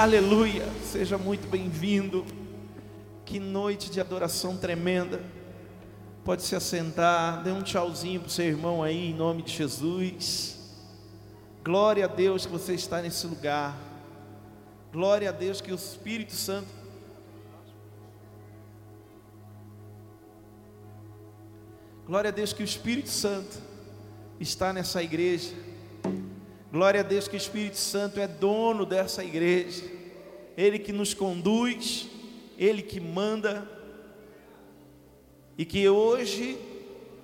Aleluia, seja muito bem-vindo. Que noite de adoração tremenda. Pode se assentar, dê um tchauzinho para o seu irmão aí, em nome de Jesus. Glória a Deus que você está nesse lugar. Glória a Deus que o Espírito Santo. Glória a Deus que o Espírito Santo está nessa igreja. Glória a Deus que o Espírito Santo é dono dessa igreja, Ele que nos conduz, Ele que manda, e que hoje,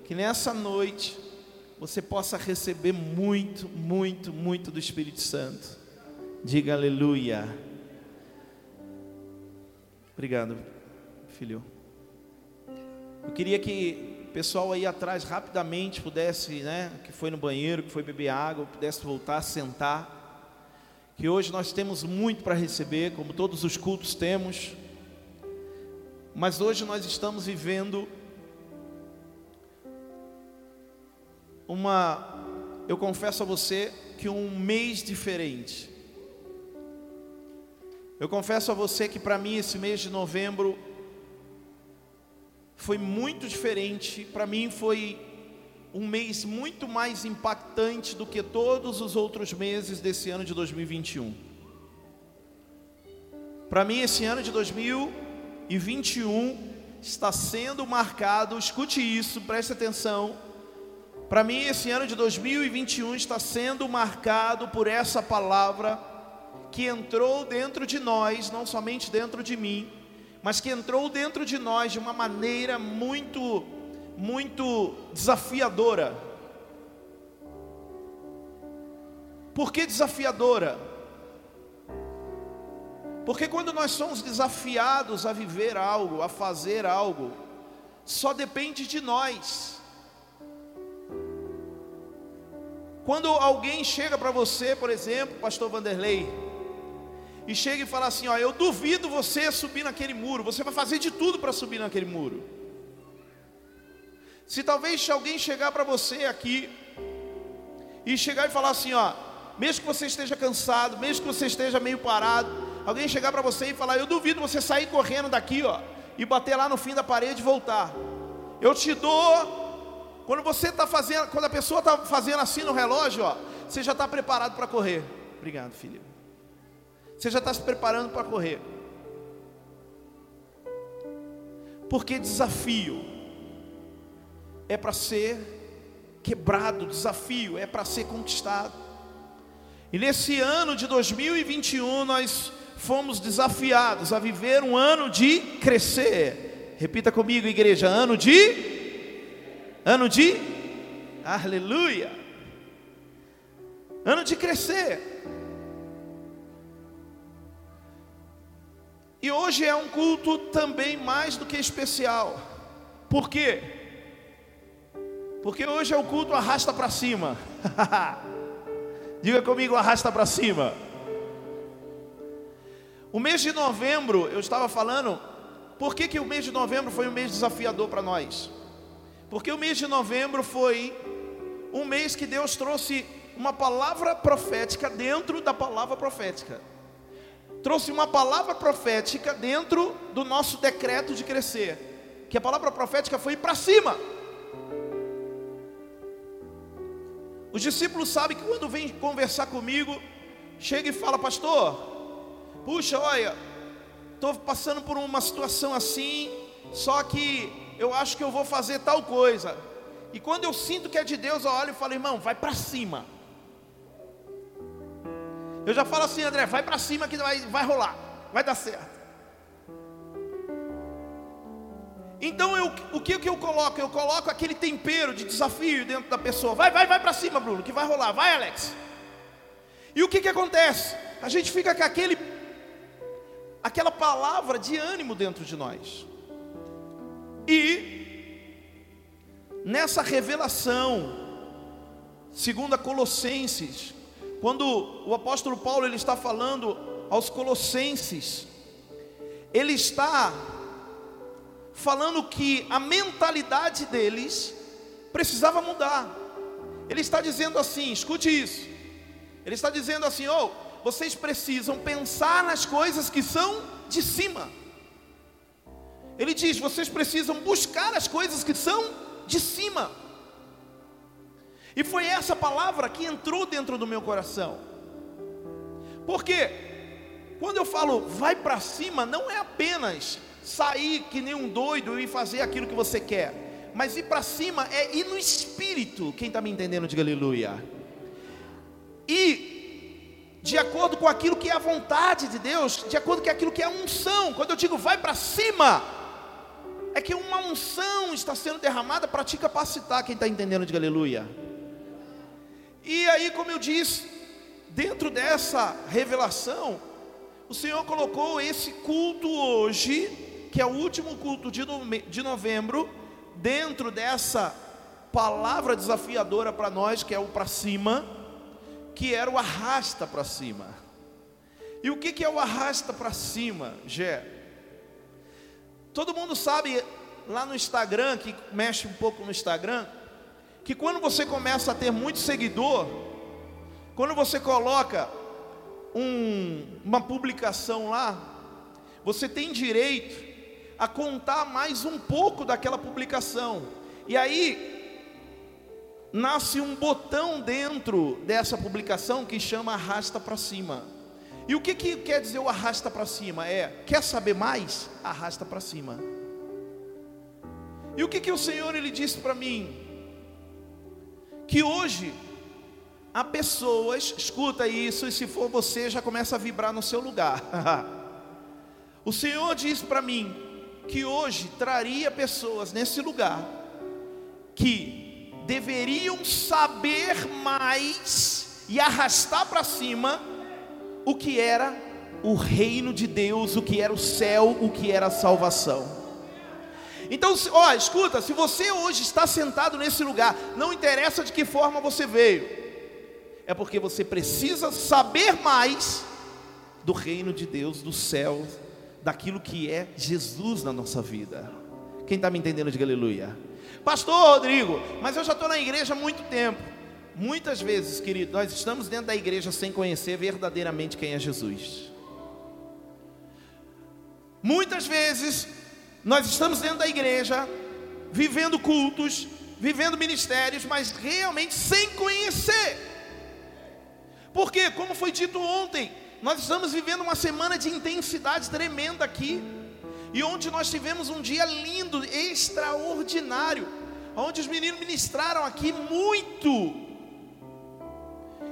que nessa noite, você possa receber muito, muito, muito do Espírito Santo. Diga aleluia. Obrigado, filho. Eu queria que pessoal aí atrás rapidamente pudesse, né, que foi no banheiro, que foi beber água, pudesse voltar a sentar. Que hoje nós temos muito para receber, como todos os cultos temos. Mas hoje nós estamos vivendo uma eu confesso a você que um mês diferente. Eu confesso a você que para mim esse mês de novembro foi muito diferente. Para mim foi um mês muito mais impactante do que todos os outros meses desse ano de 2021. Para mim esse ano de 2021 está sendo marcado, escute isso, preste atenção. Para mim esse ano de 2021 está sendo marcado por essa palavra que entrou dentro de nós, não somente dentro de mim, mas que entrou dentro de nós de uma maneira muito, muito desafiadora. Por que desafiadora? Porque quando nós somos desafiados a viver algo, a fazer algo, só depende de nós. Quando alguém chega para você, por exemplo, pastor Vanderlei, e chega e fala assim: Ó, eu duvido você subir naquele muro, você vai fazer de tudo para subir naquele muro. Se talvez alguém chegar para você aqui e chegar e falar assim: Ó, mesmo que você esteja cansado, mesmo que você esteja meio parado, alguém chegar para você e falar: Eu duvido você sair correndo daqui, ó, e bater lá no fim da parede e voltar. Eu te dou. Quando você está fazendo, quando a pessoa está fazendo assim no relógio, ó, você já está preparado para correr. Obrigado, filho. Você já está se preparando para correr. Porque desafio é para ser quebrado, desafio é para ser conquistado. E nesse ano de 2021 nós fomos desafiados a viver um ano de crescer. Repita comigo, igreja, ano de ano de aleluia. Ano de crescer. E hoje é um culto também mais do que especial. Por quê? Porque hoje é o culto arrasta para cima. Diga comigo, arrasta para cima. O mês de novembro, eu estava falando, por que, que o mês de novembro foi um mês desafiador para nós? Porque o mês de novembro foi um mês que Deus trouxe uma palavra profética dentro da palavra profética trouxe uma palavra profética dentro do nosso decreto de crescer. Que a palavra profética foi para cima. Os discípulos sabem que quando vem conversar comigo, chega e fala, pastor, puxa, olha, estou passando por uma situação assim, só que eu acho que eu vou fazer tal coisa. E quando eu sinto que é de Deus, eu olho e falo, irmão, vai para cima. Eu já falo assim, André, vai para cima que vai, vai rolar, vai dar certo. Então eu, o que, que eu coloco? Eu coloco aquele tempero de desafio dentro da pessoa. Vai, vai, vai para cima, Bruno, que vai rolar. Vai, Alex. E o que, que acontece? A gente fica com aquele, aquela palavra de ânimo dentro de nós. E nessa revelação, segundo a Colossenses, quando o apóstolo Paulo ele está falando aos colossenses, ele está falando que a mentalidade deles precisava mudar. Ele está dizendo assim, escute isso. Ele está dizendo assim: "Oh, vocês precisam pensar nas coisas que são de cima. Ele diz: vocês precisam buscar as coisas que são de cima. E foi essa palavra que entrou dentro do meu coração. Porque quando eu falo vai para cima, não é apenas sair que nem um doido e fazer aquilo que você quer, mas ir para cima é ir no espírito. Quem está me entendendo, diga aleluia. E de acordo com aquilo que é a vontade de Deus, de acordo com aquilo que é a unção. Quando eu digo vai para cima, é que uma unção está sendo derramada para te capacitar. Quem está entendendo, diga aleluia. E aí, como eu disse, dentro dessa revelação, o Senhor colocou esse culto hoje, que é o último culto de novembro, dentro dessa palavra desafiadora para nós, que é o para cima, que era o arrasta para cima. E o que, que é o arrasta para cima, Gé? Todo mundo sabe lá no Instagram, que mexe um pouco no Instagram, que quando você começa a ter muito seguidor, quando você coloca um, uma publicação lá, você tem direito a contar mais um pouco daquela publicação. E aí nasce um botão dentro dessa publicação que chama arrasta para cima. E o que, que quer dizer o arrasta para cima? É, quer saber mais? Arrasta para cima. E o que, que o Senhor ele disse para mim? Que hoje há pessoas, escuta isso, e se for você, já começa a vibrar no seu lugar. o Senhor disse para mim que hoje traria pessoas nesse lugar que deveriam saber mais e arrastar para cima o que era o reino de Deus, o que era o céu, o que era a salvação. Então, ó, escuta, se você hoje está sentado nesse lugar, não interessa de que forma você veio, é porque você precisa saber mais do reino de Deus, do céu, daquilo que é Jesus na nossa vida. Quem está me entendendo, diga aleluia. Pastor Rodrigo, mas eu já estou na igreja há muito tempo. Muitas vezes, querido, nós estamos dentro da igreja sem conhecer verdadeiramente quem é Jesus. Muitas vezes, nós estamos dentro da igreja, vivendo cultos, vivendo ministérios, mas realmente sem conhecer. Porque, como foi dito ontem, nós estamos vivendo uma semana de intensidade tremenda aqui, e onde nós tivemos um dia lindo, extraordinário, onde os meninos ministraram aqui muito,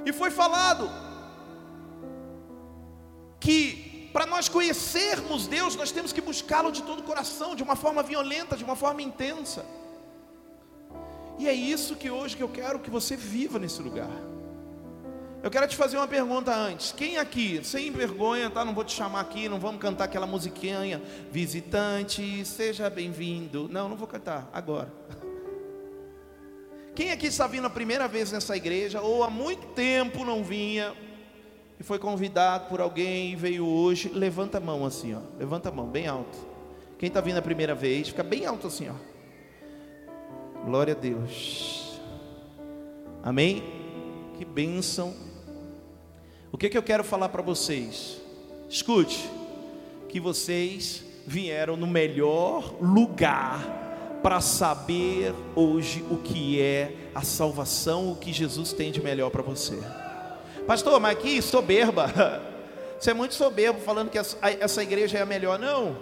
e foi falado que para nós conhecermos Deus, nós temos que buscá-lo de todo o coração, de uma forma violenta, de uma forma intensa. E é isso que hoje que eu quero que você viva nesse lugar. Eu quero te fazer uma pergunta antes. Quem aqui, sem vergonha, tá? Não vou te chamar aqui, não vamos cantar aquela musiquinha, visitante, seja bem-vindo. Não, não vou cantar agora. Quem aqui está vindo a primeira vez nessa igreja, ou há muito tempo não vinha, e foi convidado por alguém e veio hoje, levanta a mão assim, ó. Levanta a mão, bem alto. Quem está vindo a primeira vez, fica bem alto assim, ó. Glória a Deus. Amém? Que bênção. O que, que eu quero falar para vocês? Escute, que vocês vieram no melhor lugar para saber hoje o que é a salvação, o que Jesus tem de melhor para você. Pastor, mas que soberba. Você é muito soberbo falando que essa igreja é a melhor. Não,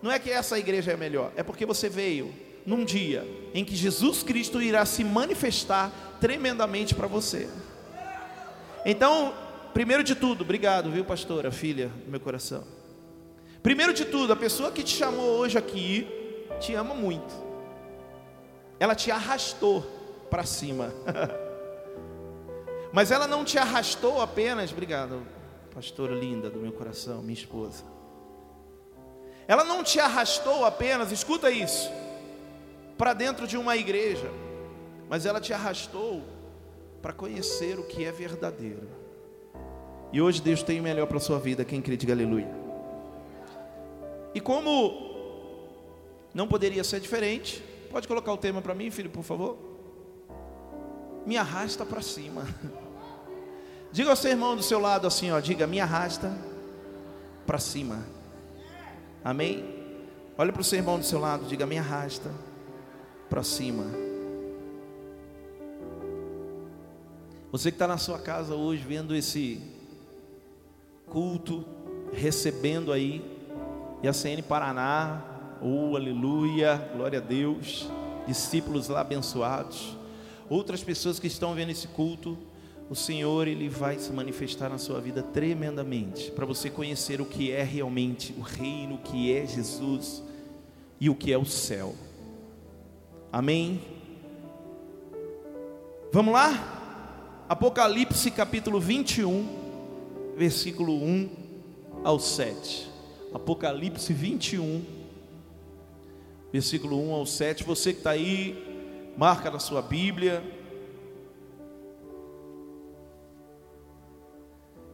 não é que essa igreja é a melhor, é porque você veio num dia em que Jesus Cristo irá se manifestar tremendamente para você. Então, primeiro de tudo, obrigado, viu, pastora, filha do meu coração. Primeiro de tudo, a pessoa que te chamou hoje aqui te ama muito ela te arrastou para cima. Mas ela não te arrastou apenas, obrigado, pastora linda do meu coração, minha esposa. Ela não te arrastou apenas, escuta isso, para dentro de uma igreja, mas ela te arrastou para conhecer o que é verdadeiro. E hoje Deus tem o melhor para a sua vida, quem crê, diga aleluia. E como não poderia ser diferente, Pode colocar o tema para mim, filho, por favor? Me arrasta para cima. Diga ao seu irmão do seu lado assim, ó, diga, me arrasta para cima. Amém? Olha para o seu irmão do seu lado, diga, me arrasta para cima. Você que está na sua casa hoje vendo esse culto, recebendo aí, e a CN Paraná, oh aleluia, glória a Deus, discípulos lá abençoados, outras pessoas que estão vendo esse culto, o Senhor ele vai se manifestar na sua vida tremendamente, para você conhecer o que é realmente o reino, o que é Jesus e o que é o céu. Amém? Vamos lá? Apocalipse capítulo 21, versículo 1 ao 7. Apocalipse 21, versículo 1 ao 7. Você que está aí, marca na sua Bíblia.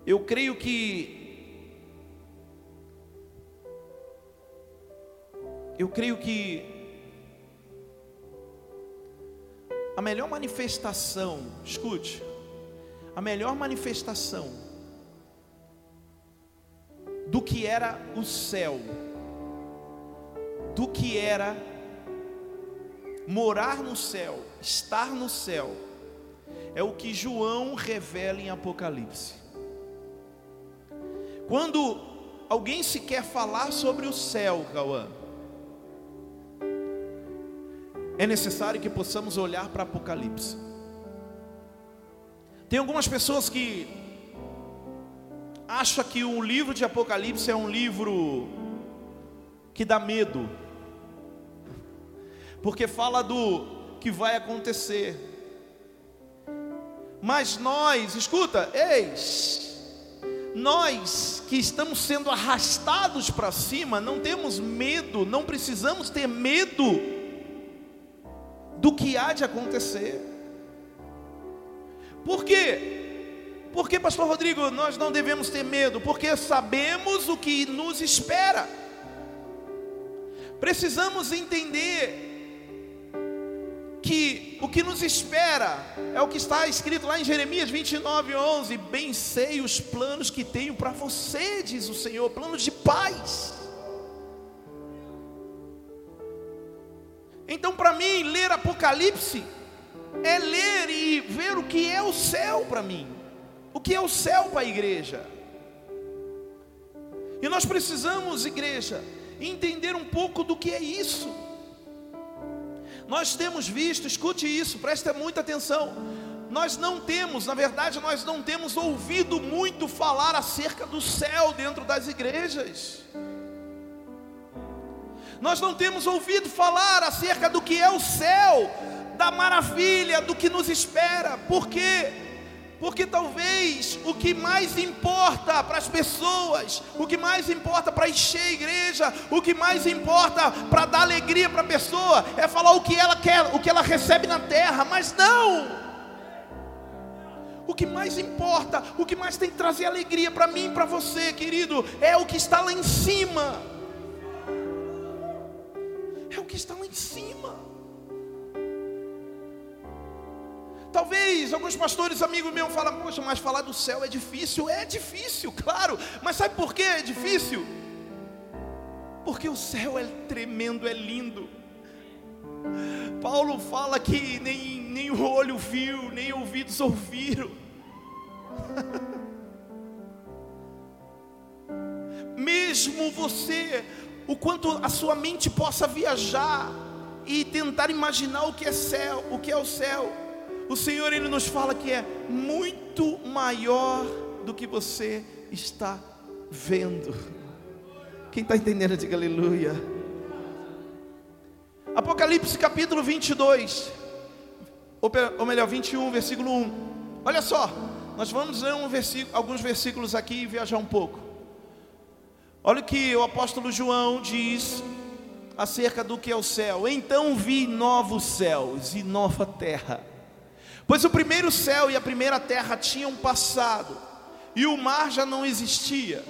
Eu creio que eu creio que a melhor manifestação, escute, a melhor manifestação do que era o céu, do que era morar no céu, estar no céu, é o que João revela em Apocalipse. Quando alguém se quer falar sobre o céu, Cauã, é necessário que possamos olhar para Apocalipse. Tem algumas pessoas que acham que o livro de Apocalipse é um livro que dá medo, porque fala do que vai acontecer. Mas nós, escuta, eis, nós que estamos sendo arrastados para cima, não temos medo, não precisamos ter medo do que há de acontecer. Por quê? Porque, Pastor Rodrigo, nós não devemos ter medo, porque sabemos o que nos espera. Precisamos entender que o que nos espera é o que está escrito lá em Jeremias 29, 11: Bem sei os planos que tenho para você, diz o Senhor, planos de paz. Então, para mim, ler Apocalipse é ler e ver o que é o céu para mim, o que é o céu para a igreja. E nós precisamos, igreja, entender um pouco do que é isso. Nós temos visto, escute isso, preste muita atenção. Nós não temos, na verdade, nós não temos ouvido muito falar acerca do céu dentro das igrejas. Nós não temos ouvido falar acerca do que é o céu, da maravilha, do que nos espera. Por quê? Porque talvez o que mais importa para as pessoas, o que mais importa para encher a igreja, o que mais importa para dar alegria para a pessoa é falar o que ela quer, o que ela recebe na terra, mas não. O que mais importa, o que mais tem que trazer alegria para mim e para você, querido, é o que está lá em cima. É o que está lá em cima. Talvez alguns pastores, amigos meus, falam, poxa, mas falar do céu é difícil. É difícil, claro. Mas sabe por que é difícil? Porque o céu é tremendo, é lindo. Paulo fala que nem, nem o olho viu, nem ouvidos ouviram. Mesmo você, o quanto a sua mente possa viajar e tentar imaginar o que é céu, o que é o céu o Senhor ele nos fala que é muito maior do que você está vendo. Quem está entendendo, diga aleluia. Apocalipse capítulo 22, ou melhor, 21, versículo 1. Olha só, nós vamos ler um versículo, alguns versículos aqui e viajar um pouco. Olha o que o apóstolo João diz acerca do que é o céu. Então vi novos céus e nova terra Pois o primeiro céu e a primeira terra tinham passado, e o mar já não existia.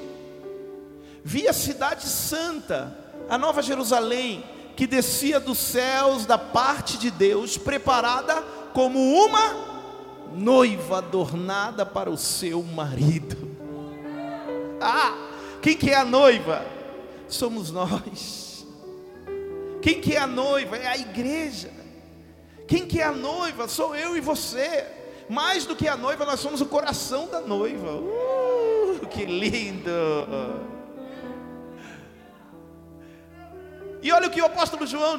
Vi a cidade santa, a nova Jerusalém, que descia dos céus da parte de Deus, preparada como uma noiva adornada para o seu marido. Ah, quem que é a noiva? Somos nós. Quem que é a noiva? É a igreja. Quem que é a noiva? Sou eu e você. Mais do que a noiva, nós somos o coração da noiva. Uh, que lindo! E olha o que o apóstolo João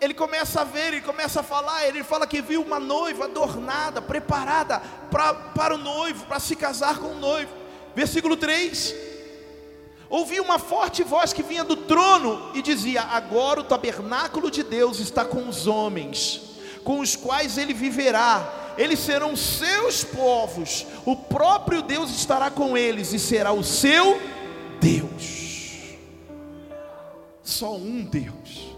ele começa a ver, ele começa a falar, ele fala que viu uma noiva adornada, preparada pra, para o noivo, para se casar com o noivo. Versículo 3: Ouvi uma forte voz que vinha do trono e dizia: Agora o tabernáculo de Deus está com os homens, com os quais ele viverá. Eles serão seus povos, o próprio Deus estará com eles e será o seu Deus. Só um Deus.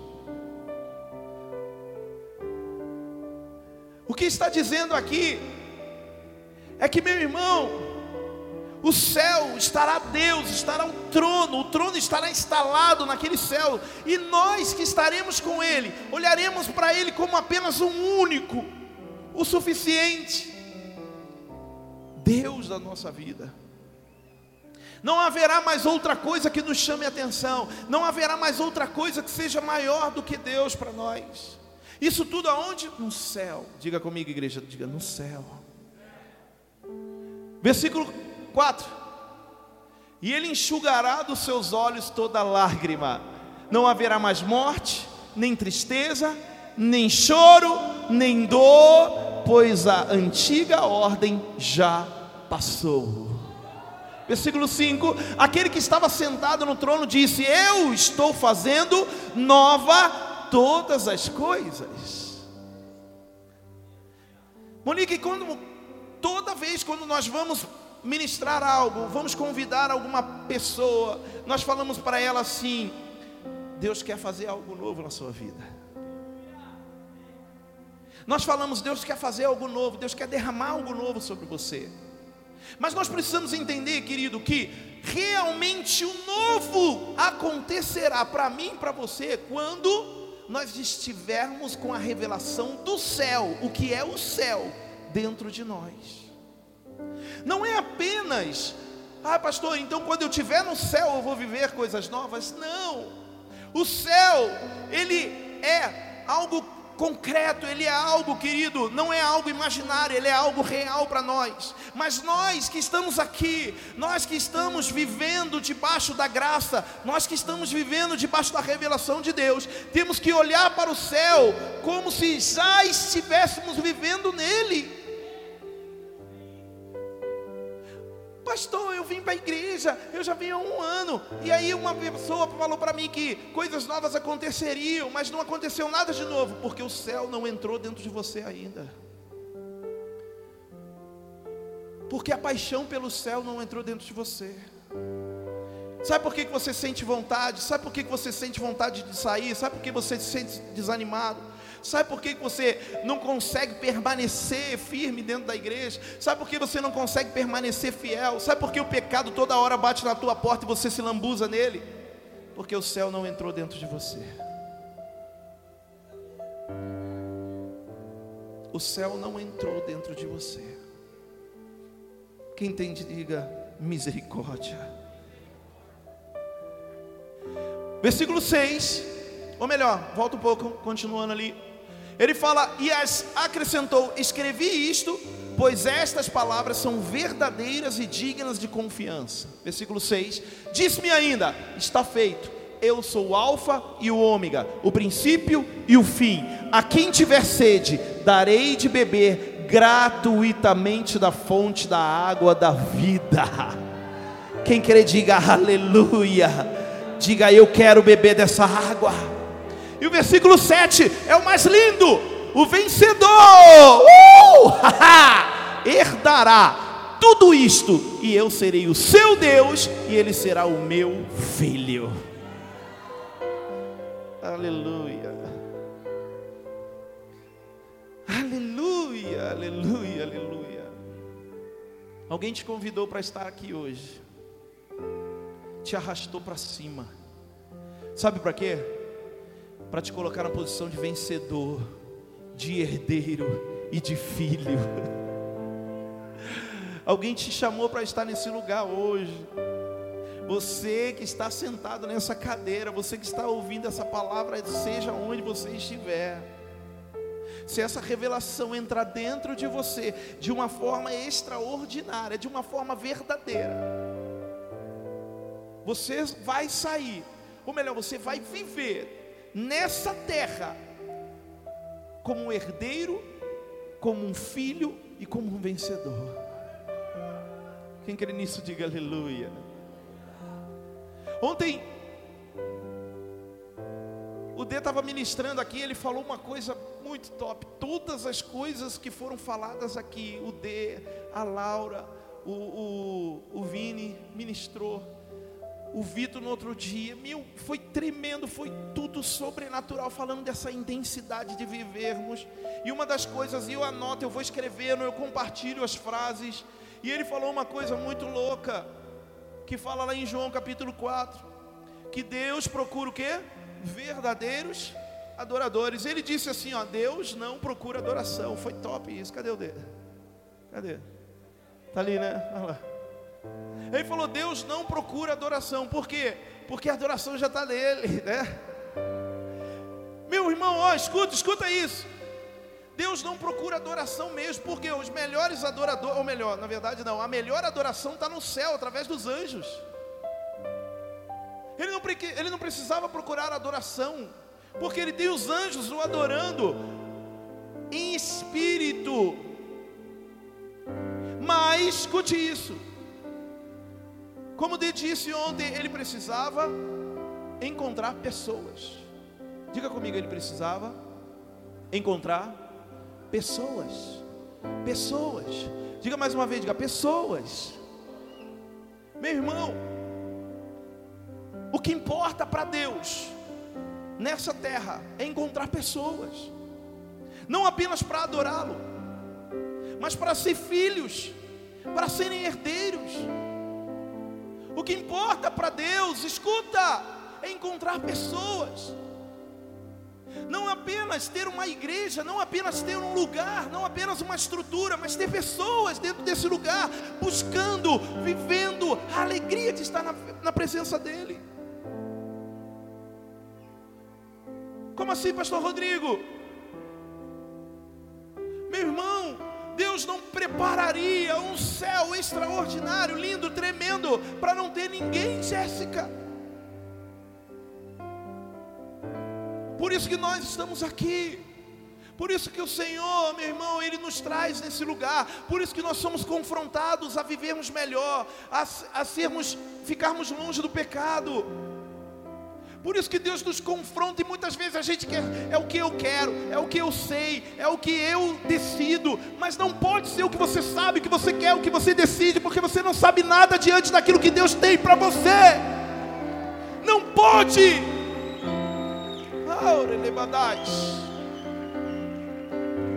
O que está dizendo aqui é que, meu irmão, o céu estará Deus, estará um trono, o trono estará instalado naquele céu, e nós que estaremos com Ele, olharemos para Ele como apenas um único, o suficiente, Deus da nossa vida. Não haverá mais outra coisa que nos chame atenção, não haverá mais outra coisa que seja maior do que Deus para nós. Isso tudo aonde? No céu. Diga comigo, igreja, diga no céu. Versículo 4. E ele enxugará dos seus olhos toda lágrima. Não haverá mais morte, nem tristeza, nem choro, nem dor, pois a antiga ordem já passou. Versículo 5: Aquele que estava sentado no trono disse: Eu estou fazendo nova todas as coisas. Monique, quando, toda vez quando nós vamos ministrar algo, vamos convidar alguma pessoa, nós falamos para ela assim: Deus quer fazer algo novo na sua vida. Nós falamos, Deus quer fazer algo novo, Deus quer derramar algo novo sobre você. Mas nós precisamos entender, querido, que realmente o novo acontecerá para mim e para você quando nós estivermos com a revelação do céu, o que é o céu, dentro de nós. Não é apenas, ah, pastor, então quando eu estiver no céu eu vou viver coisas novas. Não, o céu, ele é algo concreto, ele é algo, querido, não é algo imaginário, ele é algo real para nós. Mas nós que estamos aqui, nós que estamos vivendo debaixo da graça, nós que estamos vivendo debaixo da revelação de Deus, temos que olhar para o céu como se já estivéssemos vivendo nele. Pastor, eu vim para a igreja, eu já vim há um ano. E aí uma pessoa falou para mim que coisas novas aconteceriam, mas não aconteceu nada de novo, porque o céu não entrou dentro de você ainda. Porque a paixão pelo céu não entrou dentro de você. Sabe por que você sente vontade? Sabe por que você sente vontade de sair? Sabe por que você se sente desanimado? Sabe por que você não consegue permanecer firme dentro da igreja? Sabe por que você não consegue permanecer fiel? Sabe por que o pecado toda hora bate na tua porta e você se lambuza nele? Porque o céu não entrou dentro de você. O céu não entrou dentro de você. Quem entende, diga misericórdia. Versículo 6, ou melhor, volta um pouco, continuando ali. Ele fala, e as acrescentou: Escrevi isto, pois estas palavras são verdadeiras e dignas de confiança. Versículo 6: Disse-me ainda: Está feito. Eu sou o Alfa e o Ômega, o princípio e o fim. A quem tiver sede, darei de beber gratuitamente da fonte da água da vida. Quem quer diga aleluia. Diga eu quero beber dessa água. E o versículo 7 é o mais lindo: o vencedor uh, herdará tudo isto, e eu serei o seu Deus, e ele será o meu filho. Aleluia. Aleluia, aleluia, aleluia. Alguém te convidou para estar aqui hoje, te arrastou para cima, sabe para quê? Para te colocar na posição de vencedor, de herdeiro e de filho. Alguém te chamou para estar nesse lugar hoje. Você que está sentado nessa cadeira, você que está ouvindo essa palavra, seja onde você estiver. Se essa revelação entrar dentro de você de uma forma extraordinária, de uma forma verdadeira, você vai sair, ou melhor, você vai viver nessa terra como um herdeiro, como um filho e como um vencedor. Quem crê nisso, diga aleluia. Ontem, o D estava ministrando aqui, ele falou uma coisa muito top. Todas as coisas que foram faladas aqui, o D, a Laura, o, o, o Vini ministrou, o Vitor no outro dia, meu, foi tremendo, foi tudo sobrenatural, falando dessa intensidade de vivermos. E uma das coisas, eu anoto, eu vou escrevendo, eu compartilho as frases. E ele falou uma coisa muito louca que fala lá em João capítulo 4, que Deus procura o quê? Verdadeiros adoradores. Ele disse assim, ó, Deus não procura adoração. Foi top isso. Cadê o dedo? Cadê? Tá ali, né? Olha lá. Ele falou: Deus não procura adoração. Por quê? Porque a adoração já está nele, né? Meu irmão, ó, escuta, escuta isso. Deus não procura adoração mesmo, porque os melhores adoradores, ou melhor, na verdade não, a melhor adoração está no céu, através dos anjos. Ele não, ele não precisava procurar adoração, porque ele tem os anjos o adorando em espírito. Mas, escute isso, como eu disse ontem, ele precisava encontrar pessoas. Diga comigo, ele precisava encontrar Pessoas. Pessoas. Diga mais uma vez, diga pessoas. Meu irmão, o que importa para Deus nessa terra é encontrar pessoas. Não apenas para adorá-lo, mas para ser filhos, para serem herdeiros. O que importa para Deus, escuta, é encontrar pessoas não apenas ter uma igreja, não apenas ter um lugar, não apenas uma estrutura, mas ter pessoas dentro desse lugar, buscando, vivendo a alegria de estar na, na presença dEle. Como assim, Pastor Rodrigo? Meu irmão, Deus não prepararia um céu extraordinário, lindo, tremendo, para não ter ninguém, Jéssica. Por isso que nós estamos aqui. Por isso que o Senhor, meu irmão, Ele nos traz nesse lugar. Por isso que nós somos confrontados a vivermos melhor, a, a sermos, ficarmos longe do pecado. Por isso que Deus nos confronta e muitas vezes a gente quer, é o que eu quero, é o que eu sei, é o que eu decido, mas não pode ser o que você sabe, o que você quer, o que você decide, porque você não sabe nada diante daquilo que Deus tem para você. Não pode.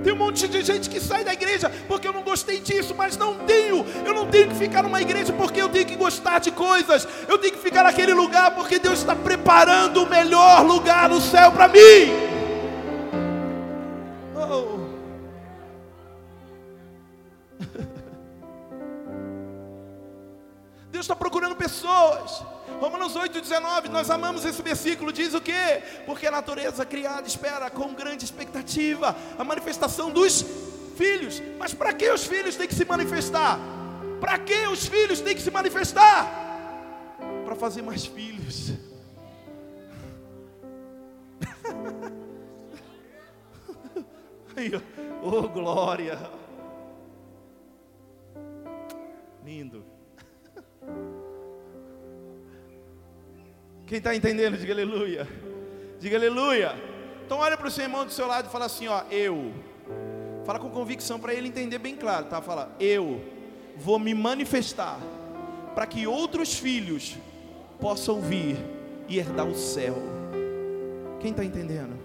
Tem um monte de gente que sai da igreja porque eu não gostei disso, mas não tenho. Eu não tenho que ficar numa igreja porque eu tenho que gostar de coisas. Eu tenho que ficar naquele lugar porque Deus está preparando o melhor lugar no céu para mim. Oh. Deus está procurando pessoas Romanos 8,19, nós amamos esse versículo, diz o que? Porque a natureza criada espera com grande expectativa a manifestação dos filhos. Mas para que os filhos têm que se manifestar? Para que os filhos têm que se manifestar? Para fazer mais filhos. oh glória! Lindo. Quem está entendendo, diga aleluia. Diga aleluia. Então olha para o seu irmão do seu lado e fala assim, ó, eu. Fala com convicção para ele entender bem claro, tá? Fala, eu vou me manifestar para que outros filhos possam vir e herdar o céu. Quem está entendendo?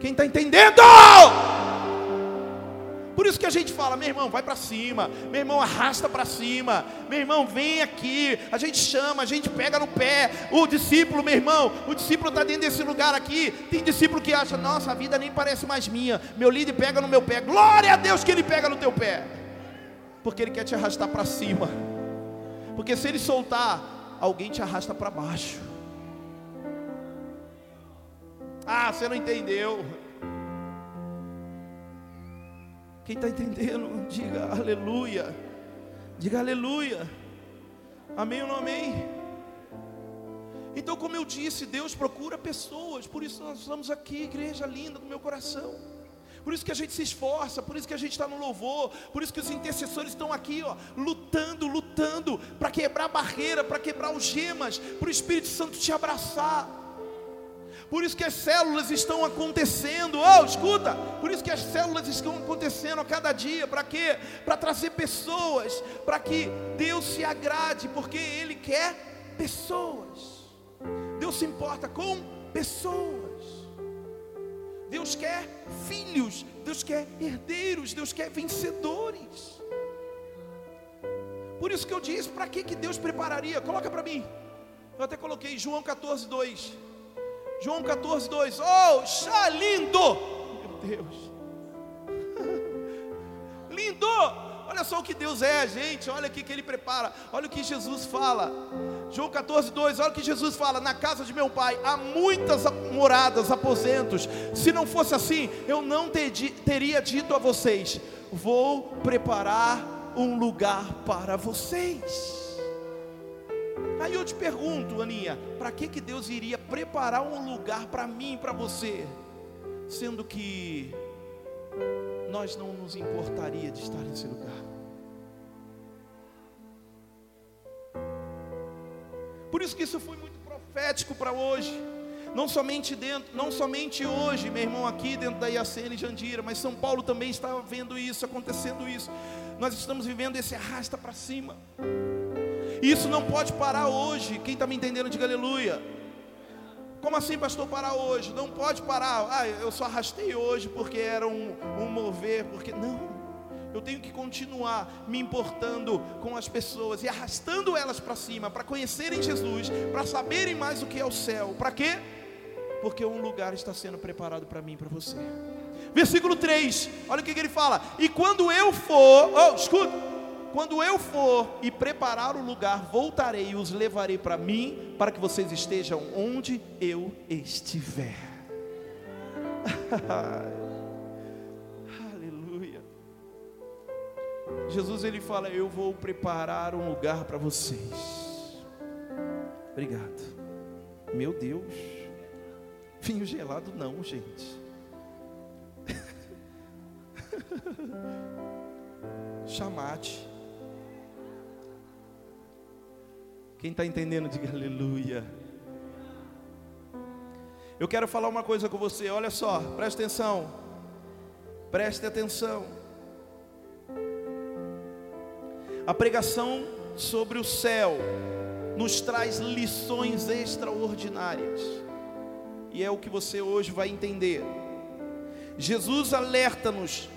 Quem está entendendo? Por isso que a gente fala, meu irmão, vai para cima, meu irmão, arrasta para cima, meu irmão, vem aqui. A gente chama, a gente pega no pé. O discípulo, meu irmão, o discípulo está dentro desse lugar aqui. Tem discípulo que acha, nossa, a vida nem parece mais minha. Meu líder pega no meu pé. Glória a Deus que ele pega no teu pé. Porque Ele quer te arrastar para cima. Porque se Ele soltar, alguém te arrasta para baixo. Ah, você não entendeu. Quem está entendendo, diga aleluia. Diga aleluia. Amém ou não amém? Então, como eu disse, Deus procura pessoas, por isso nós estamos aqui, igreja linda do meu coração. Por isso que a gente se esforça, por isso que a gente está no louvor, por isso que os intercessores estão aqui, ó, lutando, lutando para quebrar barreira, para quebrar algemas, para o Espírito Santo te abraçar. Por isso que as células estão acontecendo. Oh, escuta! Por isso que as células estão acontecendo a cada dia. Para quê? Para trazer pessoas, para que Deus se agrade, porque Ele quer pessoas. Deus se importa com pessoas. Deus quer filhos, Deus quer herdeiros, Deus quer vencedores. Por isso que eu disse, para que, que Deus prepararia? Coloca para mim. Eu até coloquei João 14, 2. João 14, 2. Oh, está lindo! Meu Deus. lindo! Olha só o que Deus é, gente. Olha o que Ele prepara. Olha o que Jesus fala. João 14, 2. Olha o que Jesus fala. Na casa de meu pai há muitas moradas, aposentos. Se não fosse assim, eu não teria dito a vocês: Vou preparar um lugar para vocês. Aí eu te pergunto, Aninha, para que, que Deus iria preparar um lugar para mim e para você, sendo que nós não nos importaria de estar nesse lugar? Por isso que isso foi muito profético para hoje. Não somente dentro, não somente hoje, meu irmão, aqui dentro da IACN e Jandira, mas São Paulo também está vendo isso, acontecendo isso. Nós estamos vivendo esse arrasta para cima. Isso não pode parar hoje. Quem está me entendendo, diga aleluia. Como assim, pastor, parar hoje? Não pode parar. Ah, eu só arrastei hoje porque era um, um mover, porque. Não. Eu tenho que continuar me importando com as pessoas e arrastando elas para cima, para conhecerem Jesus, para saberem mais o que é o céu. Para quê? Porque um lugar está sendo preparado para mim e para você. Versículo 3, olha o que, que ele fala: E quando eu for, oh, escuta, quando eu for e preparar o lugar, voltarei e os levarei para mim, para que vocês estejam onde eu estiver. Aleluia. Jesus ele fala: Eu vou preparar um lugar para vocês. Obrigado. Meu Deus. Vinho gelado não, gente. Chamate. Quem está entendendo, diga aleluia. Eu quero falar uma coisa com você, olha só, preste atenção. Preste atenção. A pregação sobre o céu nos traz lições extraordinárias. E é o que você hoje vai entender. Jesus alerta-nos.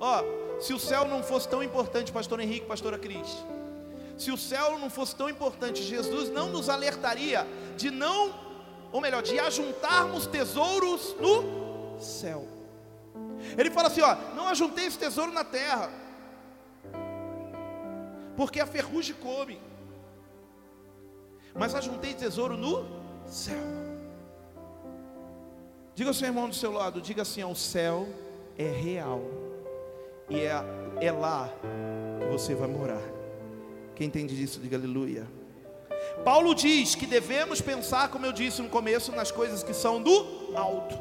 Ó, se o céu não fosse tão importante, pastor Henrique, pastora Cris, se o céu não fosse tão importante, Jesus não nos alertaria de não, ou melhor, de ajuntarmos tesouros no céu. Ele fala assim: ó, não ajuntei esse tesouro na terra, porque a ferrugem come, mas ajuntei tesouro no céu. Diga ao seu irmão do seu lado, diga assim: ó, o céu é real, e é, é lá que você vai morar. Quem entende disso, diga aleluia. Paulo diz que devemos pensar, como eu disse no começo, nas coisas que são do alto,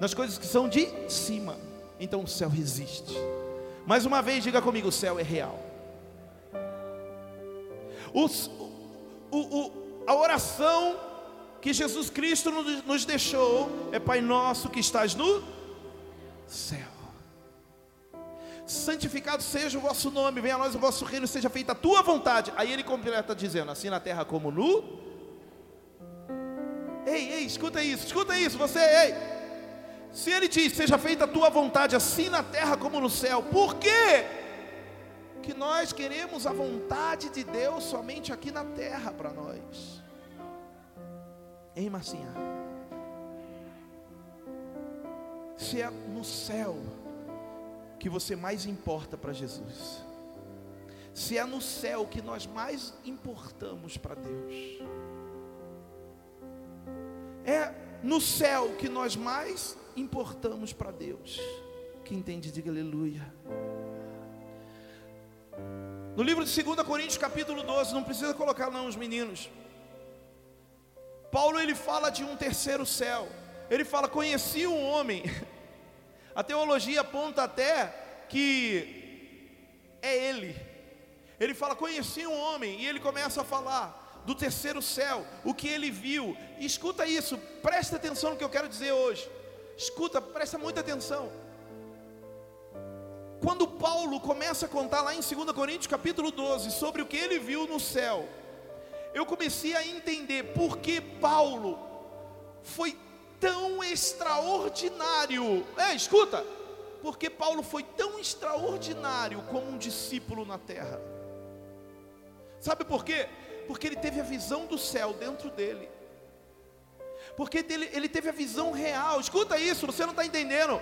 nas coisas que são de cima. Então o céu existe. Mais uma vez, diga comigo: o céu é real. Os, o, o, a oração que Jesus Cristo nos deixou é Pai nosso que estás no céu santificado seja o vosso nome, venha a nós o vosso reino, seja feita a tua vontade. Aí ele completa dizendo: assim na terra como no. Ei, ei, escuta isso, escuta isso, você, ei. Se ele diz, seja feita a tua vontade, assim na terra como no céu, por quê? Que nós queremos a vontade de Deus somente aqui na terra para nós. Ei, Marcinha. Se é no céu, que você mais importa para Jesus. se é no céu que nós mais importamos para Deus. É no céu que nós mais importamos para Deus. Quem entende, diga aleluia. No livro de 2 Coríntios, capítulo 12, não precisa colocar não os meninos. Paulo ele fala de um terceiro céu. Ele fala: "Conheci um homem". A teologia aponta até que é ele. Ele fala: "Conheci um homem" e ele começa a falar do terceiro céu, o que ele viu. E escuta isso, presta atenção no que eu quero dizer hoje. Escuta, presta muita atenção. Quando Paulo começa a contar lá em 2 Coríntios capítulo 12 sobre o que ele viu no céu, eu comecei a entender por que Paulo foi tão extraordinário. É, escuta, porque Paulo foi tão extraordinário como um discípulo na terra. Sabe por quê? Porque ele teve a visão do céu dentro dele. Porque ele, ele teve a visão real. Escuta isso, você não está entendendo.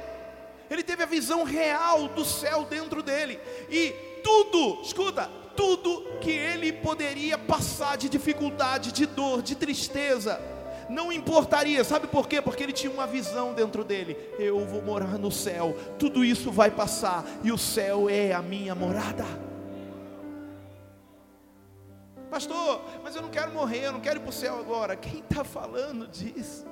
Ele teve a visão real do céu dentro dele. E tudo, escuta, tudo que ele poderia passar de dificuldade, de dor, de tristeza, não importaria, sabe por quê? Porque ele tinha uma visão dentro dele: eu vou morar no céu, tudo isso vai passar, e o céu é a minha morada. Pastor, mas eu não quero morrer, eu não quero ir para o céu agora. Quem está falando disso?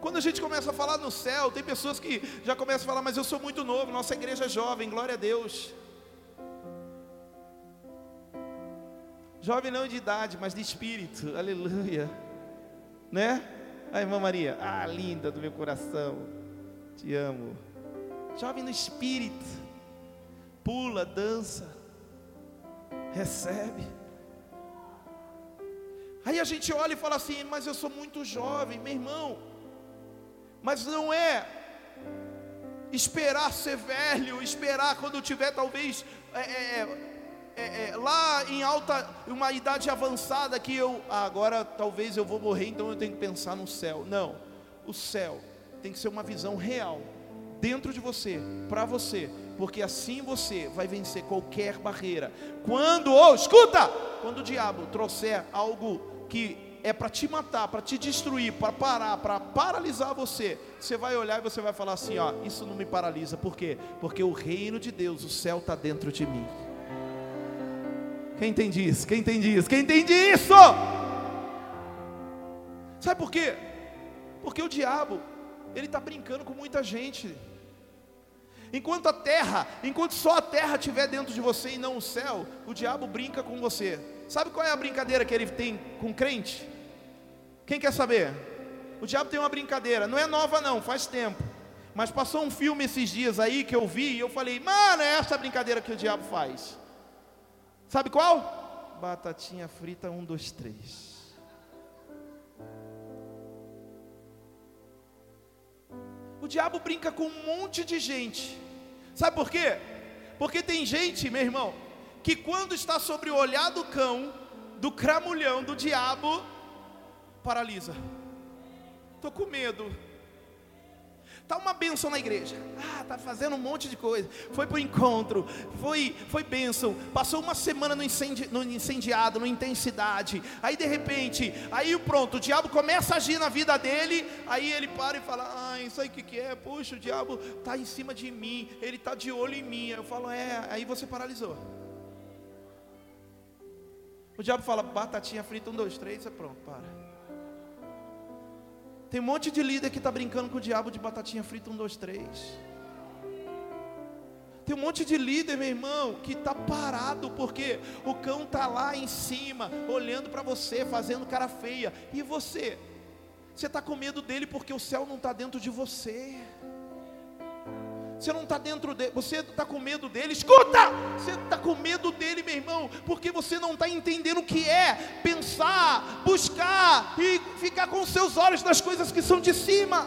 Quando a gente começa a falar no céu, tem pessoas que já começam a falar, mas eu sou muito novo, nossa igreja é jovem, glória a Deus. Jovem não de idade, mas de espírito, aleluia. Né? A irmã Maria, ah, linda do meu coração, te amo. Jovem no espírito, pula, dança, recebe. Aí a gente olha e fala assim, mas eu sou muito jovem, meu irmão. Mas não é esperar ser velho, esperar quando tiver talvez é, é, é, é, lá em alta, uma idade avançada que eu ah, agora talvez eu vou morrer, então eu tenho que pensar no céu. Não, o céu tem que ser uma visão real dentro de você, para você, porque assim você vai vencer qualquer barreira. Quando, oh, escuta, quando o diabo trouxer algo que é para te matar, para te destruir, para parar, para paralisar você, você vai olhar e você vai falar assim: ó, isso não me paralisa, por quê? Porque o reino de Deus, o céu está dentro de mim. Quem entende isso? Quem entende isso? Quem entende isso? Sabe por quê? Porque o diabo, ele está brincando com muita gente. Enquanto a terra, enquanto só a terra estiver dentro de você e não o céu, o diabo brinca com você. Sabe qual é a brincadeira que ele tem com crente? Quem quer saber? O diabo tem uma brincadeira, não é nova não, faz tempo. Mas passou um filme esses dias aí que eu vi e eu falei, mano, é essa a brincadeira que o diabo faz. Sabe qual? Batatinha frita, um, dois, três. O diabo brinca com um monte de gente. Sabe por quê? Porque tem gente, meu irmão, que quando está sobre o olhar do cão, do cramulhão, do diabo, paralisa. Estou com medo. Tá uma bênção na igreja. Ah, tá fazendo um monte de coisa. Foi para o encontro, foi, foi bênção. Passou uma semana no, incendi, no incendiado, no intensidade. Aí de repente, aí pronto, o diabo começa a agir na vida dele. Aí ele para e fala: Ah, isso aí que, que é? Puxa, o diabo tá em cima de mim, ele tá de olho em mim. Eu falo: É, aí você paralisou. O diabo fala, batatinha frita, um, dois, três, é pronto, para. Tem um monte de líder que está brincando com o diabo de batatinha frita, um, dois, três. Tem um monte de líder, meu irmão, que está parado porque o cão está lá em cima, olhando para você, fazendo cara feia. E você? Você está com medo dele porque o céu não está dentro de você. Você não está dentro dele, você está com medo dele. Escuta! Você está com medo dele, meu irmão, porque você não está entendendo o que é pensar, buscar e ficar com os seus olhos nas coisas que são de cima.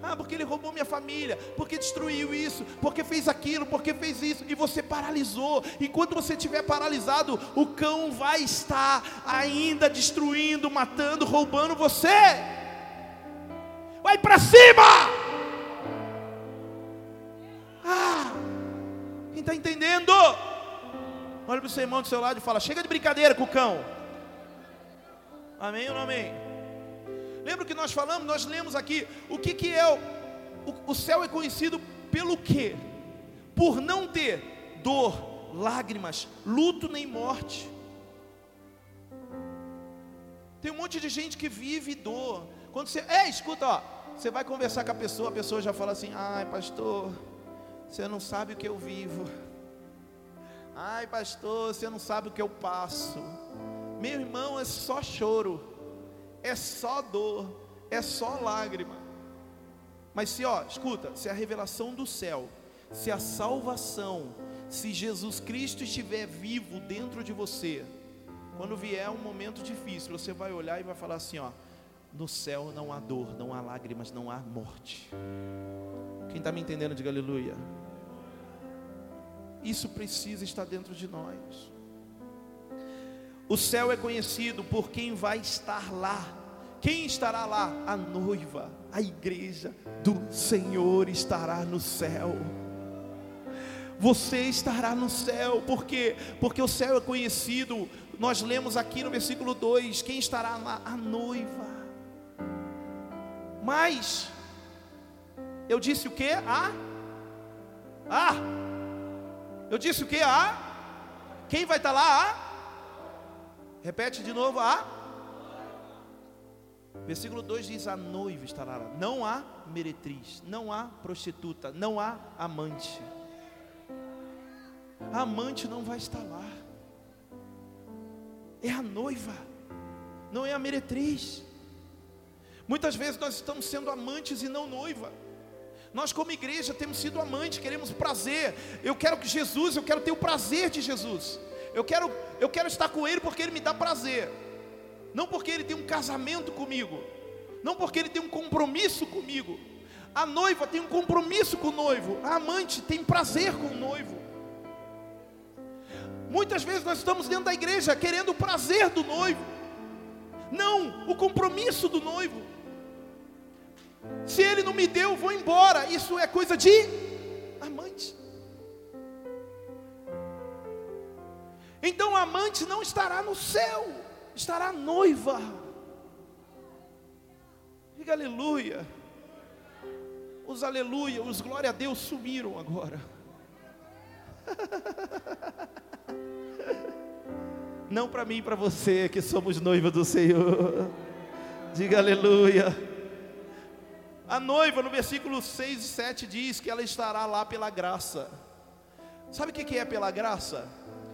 Ah, porque ele roubou minha família, porque destruiu isso, porque fez aquilo, porque fez isso, e você paralisou. Enquanto você estiver paralisado, o cão vai estar ainda destruindo, matando, roubando você. Vai para cima! Olha para o seu irmão do seu lado e fala: chega de brincadeira com o cão. Amém ou não amém? Lembra que nós falamos, nós lemos aqui, o que, que é o, o, o céu é conhecido pelo quê? Por não ter dor, lágrimas, luto nem morte. Tem um monte de gente que vive dor. Quando você, é, escuta, ó, você vai conversar com a pessoa, a pessoa já fala assim: "Ai, pastor, você não sabe o que eu vivo. Ai, pastor, você não sabe o que eu passo. Meu irmão, é só choro, é só dor, é só lágrima. Mas se, ó, escuta, se a revelação do céu, se a salvação, se Jesus Cristo estiver vivo dentro de você, quando vier um momento difícil, você vai olhar e vai falar assim, ó, no céu não há dor, não há lágrimas, não há morte. Quem está me entendendo, diga aleluia. Isso precisa estar dentro de nós. O céu é conhecido por quem vai estar lá. Quem estará lá? A noiva, a igreja do Senhor estará no céu. Você estará no céu, por quê? Porque o céu é conhecido. Nós lemos aqui no versículo 2: quem estará lá? A noiva. Mas, eu disse o que? A? A? Eu disse o que? A? Quem vai estar lá? A? Repete de novo a. Versículo 2 diz: A noiva estará lá. Não há meretriz, não há prostituta, não há amante. A amante não vai estar lá. É a noiva, não é a meretriz. Muitas vezes nós estamos sendo amantes e não noiva. Nós, como igreja, temos sido amantes, queremos prazer. Eu quero que Jesus, eu quero ter o prazer de Jesus. Eu quero, eu quero estar com Ele porque Ele me dá prazer, não porque Ele tem um casamento comigo, não porque Ele tem um compromisso comigo. A noiva tem um compromisso com o noivo, a amante tem prazer com o noivo. Muitas vezes nós estamos dentro da igreja querendo o prazer do noivo, não o compromisso do noivo. Se ele não me deu, vou embora. Isso é coisa de amante. Então a amante não estará no céu, estará noiva. Diga aleluia. Os aleluia, os glória a Deus sumiram agora. Não para mim, para você que somos noiva do Senhor. Diga aleluia. A noiva, no versículo 6 e 7, diz que ela estará lá pela graça. Sabe o que é pela graça?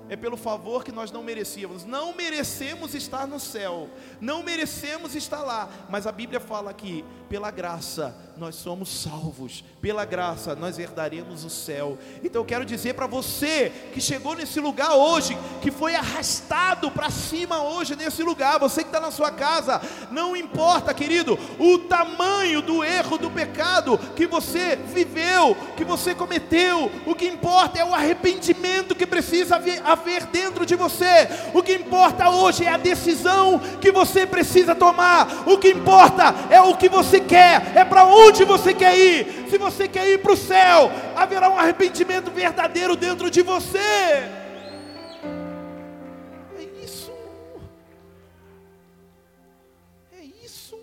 é pelo favor que nós não merecíamos. Não merecemos estar no céu, não merecemos estar lá, mas a Bíblia fala que pela graça nós somos salvos, pela graça nós herdaremos o céu. Então eu quero dizer para você que chegou nesse lugar hoje, que foi arrastado para cima hoje nesse lugar, você que está na sua casa, não importa, querido, o tamanho do erro, do pecado que você viveu, que você cometeu, o que importa é o arrependimento que precisa haver dentro de você. O que importa hoje é a decisão que você precisa tomar. O que importa é o que você quer, é para onde você quer ir. Se você quer ir para o céu, haverá um arrependimento verdadeiro dentro de você. É isso. É isso.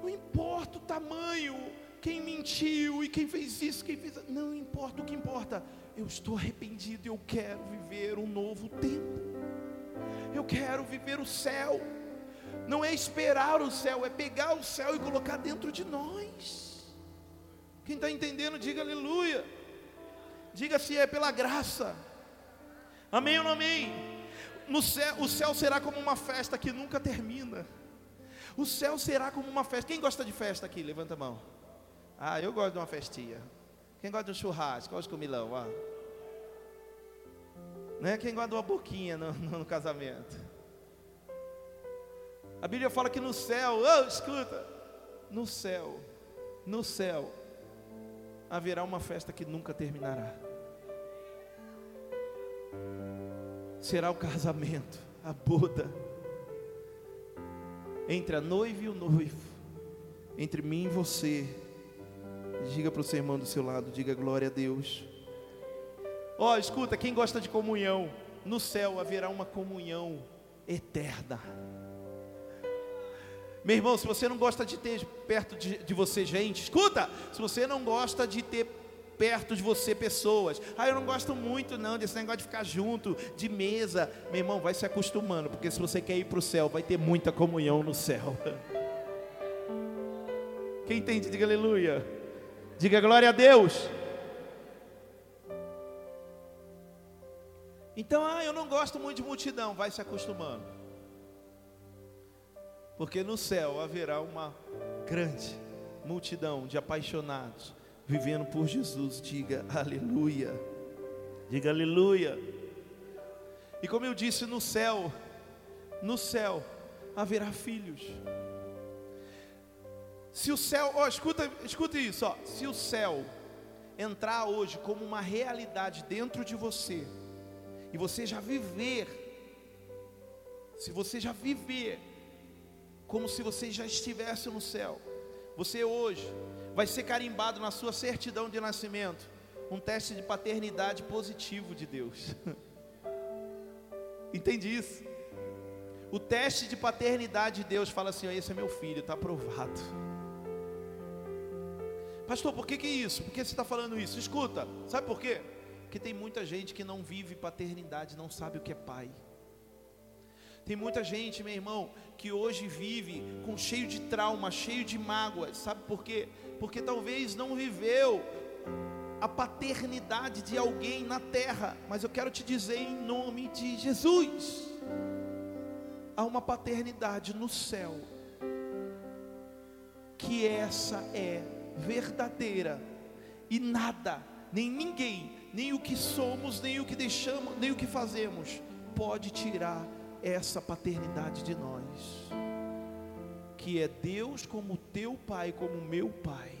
Não importa o tamanho, quem mentiu e quem fez isso, quem fez. Não importa, o que importa eu estou arrependido, eu quero viver um novo tempo. Eu quero viver o céu. Não é esperar o céu, é pegar o céu e colocar dentro de nós. Quem está entendendo, diga aleluia. Diga se é pela graça. Amém ou não amém? No céu, o céu será como uma festa que nunca termina. O céu será como uma festa. Quem gosta de festa aqui? Levanta a mão. Ah, eu gosto de uma festinha. Quem gosta de um churrasco? Olha os comilão, ó. Não é quem gosta de uma boquinha no, no, no casamento. A Bíblia fala que no céu, oh, escuta, no céu, no céu, haverá uma festa que nunca terminará. Será o casamento, a boda, entre a noiva e o noivo, entre mim e você, Diga para o seu irmão do seu lado, diga glória a Deus. Ó, oh, escuta, quem gosta de comunhão, no céu haverá uma comunhão eterna. Meu irmão, se você não gosta de ter perto de, de você gente, escuta, se você não gosta de ter perto de você pessoas. Ah, eu não gosto muito não desse negócio de ficar junto, de mesa. Meu irmão, vai se acostumando, porque se você quer ir para o céu, vai ter muita comunhão no céu. Quem entende, diga aleluia. Diga glória a Deus. Então, ah, eu não gosto muito de multidão, vai se acostumando. Porque no céu haverá uma grande multidão de apaixonados vivendo por Jesus. Diga aleluia. Diga aleluia. E como eu disse, no céu, no céu haverá filhos. Se o céu, ó, escuta, escuta isso, ó. Se o céu entrar hoje como uma realidade dentro de você, e você já viver, se você já viver como se você já estivesse no céu, você hoje vai ser carimbado na sua certidão de nascimento um teste de paternidade positivo de Deus. Entende isso? O teste de paternidade de Deus fala assim: esse é meu filho, está aprovado. Pastor, por que, que isso? Por que você está falando isso? Escuta, sabe por quê? Porque tem muita gente que não vive paternidade, não sabe o que é pai. Tem muita gente, meu irmão, que hoje vive com cheio de trauma, cheio de mágoas. Sabe por quê? Porque talvez não viveu a paternidade de alguém na terra. Mas eu quero te dizer em nome de Jesus: há uma paternidade no céu, que essa é verdadeira, e nada, nem ninguém, nem o que somos, nem o que deixamos, nem o que fazemos, pode tirar essa paternidade de nós, que é Deus como teu Pai, como meu Pai.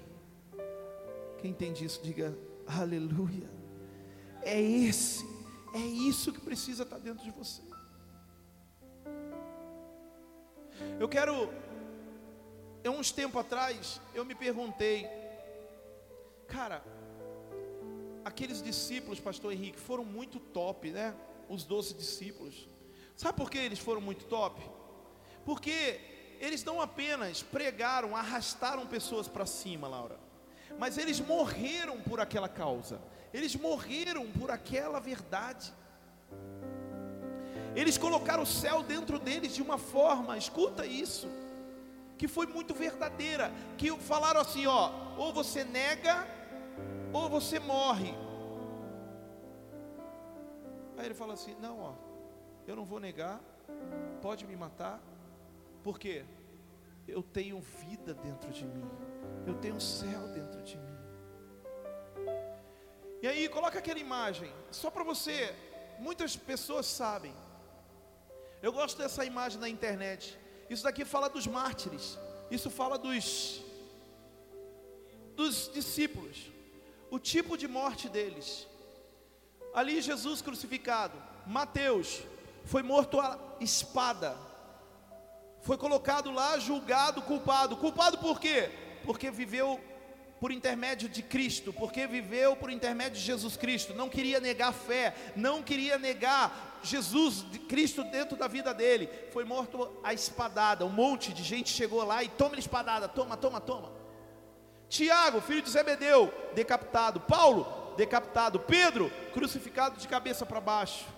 Quem entende isso, diga aleluia. É esse, é isso que precisa estar dentro de você. Eu quero, há uns tempos atrás, eu me perguntei, cara, aqueles discípulos, Pastor Henrique, foram muito top, né? Os doze discípulos. Sabe por que eles foram muito top? Porque eles não apenas pregaram, arrastaram pessoas para cima, Laura, mas eles morreram por aquela causa, eles morreram por aquela verdade. Eles colocaram o céu dentro deles de uma forma, escuta isso, que foi muito verdadeira, que falaram assim, ó, ou você nega ou você morre. Aí ele fala assim: "Não, ó, eu não vou negar, pode me matar, porque eu tenho vida dentro de mim, eu tenho céu dentro de mim. E aí, coloca aquela imagem, só para você, muitas pessoas sabem. Eu gosto dessa imagem na internet. Isso daqui fala dos mártires, isso fala dos dos discípulos, o tipo de morte deles. Ali Jesus crucificado, Mateus, foi morto a espada, foi colocado lá, julgado, culpado. Culpado por quê? Porque viveu por intermédio de Cristo, porque viveu por intermédio de Jesus Cristo, não queria negar fé, não queria negar Jesus, Cristo dentro da vida dele, foi morto a espadada. Um monte de gente chegou lá e toma espadada, toma, toma, toma. Tiago, filho de Zebedeu, decapitado. Paulo, decapitado. Pedro, crucificado de cabeça para baixo.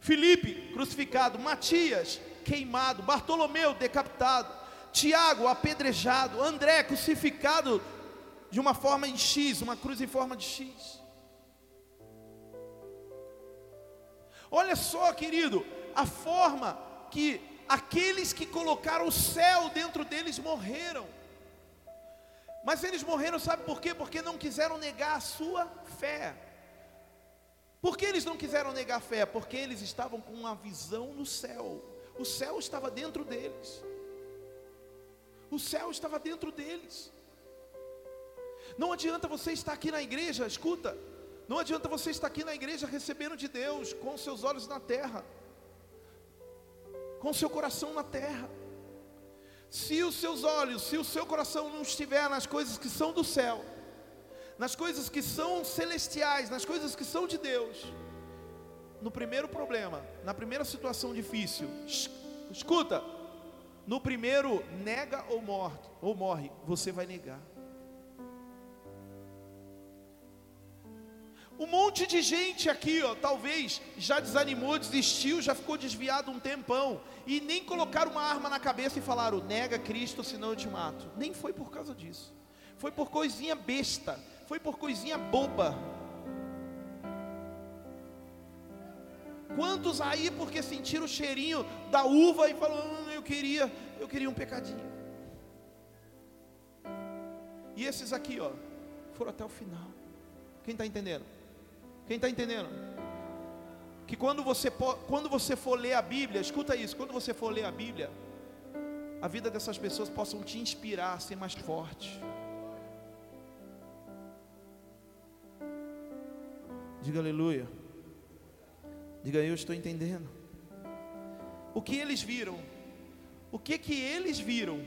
Filipe crucificado, Matias queimado, Bartolomeu decapitado, Tiago apedrejado, André crucificado de uma forma em X, uma cruz em forma de X. Olha só, querido, a forma que aqueles que colocaram o céu dentro deles morreram. Mas eles morreram, sabe por quê? Porque não quiseram negar a sua fé. Por que eles não quiseram negar fé? Porque eles estavam com uma visão no céu. O céu estava dentro deles. O céu estava dentro deles. Não adianta você estar aqui na igreja, escuta. Não adianta você estar aqui na igreja recebendo de Deus com seus olhos na terra, com seu coração na terra. Se os seus olhos, se o seu coração não estiver nas coisas que são do céu, nas coisas que são celestiais, nas coisas que são de Deus, no primeiro problema, na primeira situação difícil, escuta, no primeiro nega ou morre, ou morre, você vai negar. Um monte de gente aqui, ó, talvez já desanimou, desistiu, já ficou desviado um tempão e nem colocaram uma arma na cabeça e falaram: "Nega Cristo, senão eu te mato". Nem foi por causa disso. Foi por coisinha besta, foi por coisinha boba. Quantos aí porque sentiram o cheirinho da uva e falaram: hum, "Eu queria, eu queria um pecadinho". E esses aqui, ó, foram até o final. Quem está entendendo? Quem está entendendo? Que quando você, quando você for ler a Bíblia, escuta isso, quando você for ler a Bíblia, a vida dessas pessoas possam te inspirar a ser mais forte. Diga aleluia. Diga eu estou entendendo. O que eles viram? O que que eles viram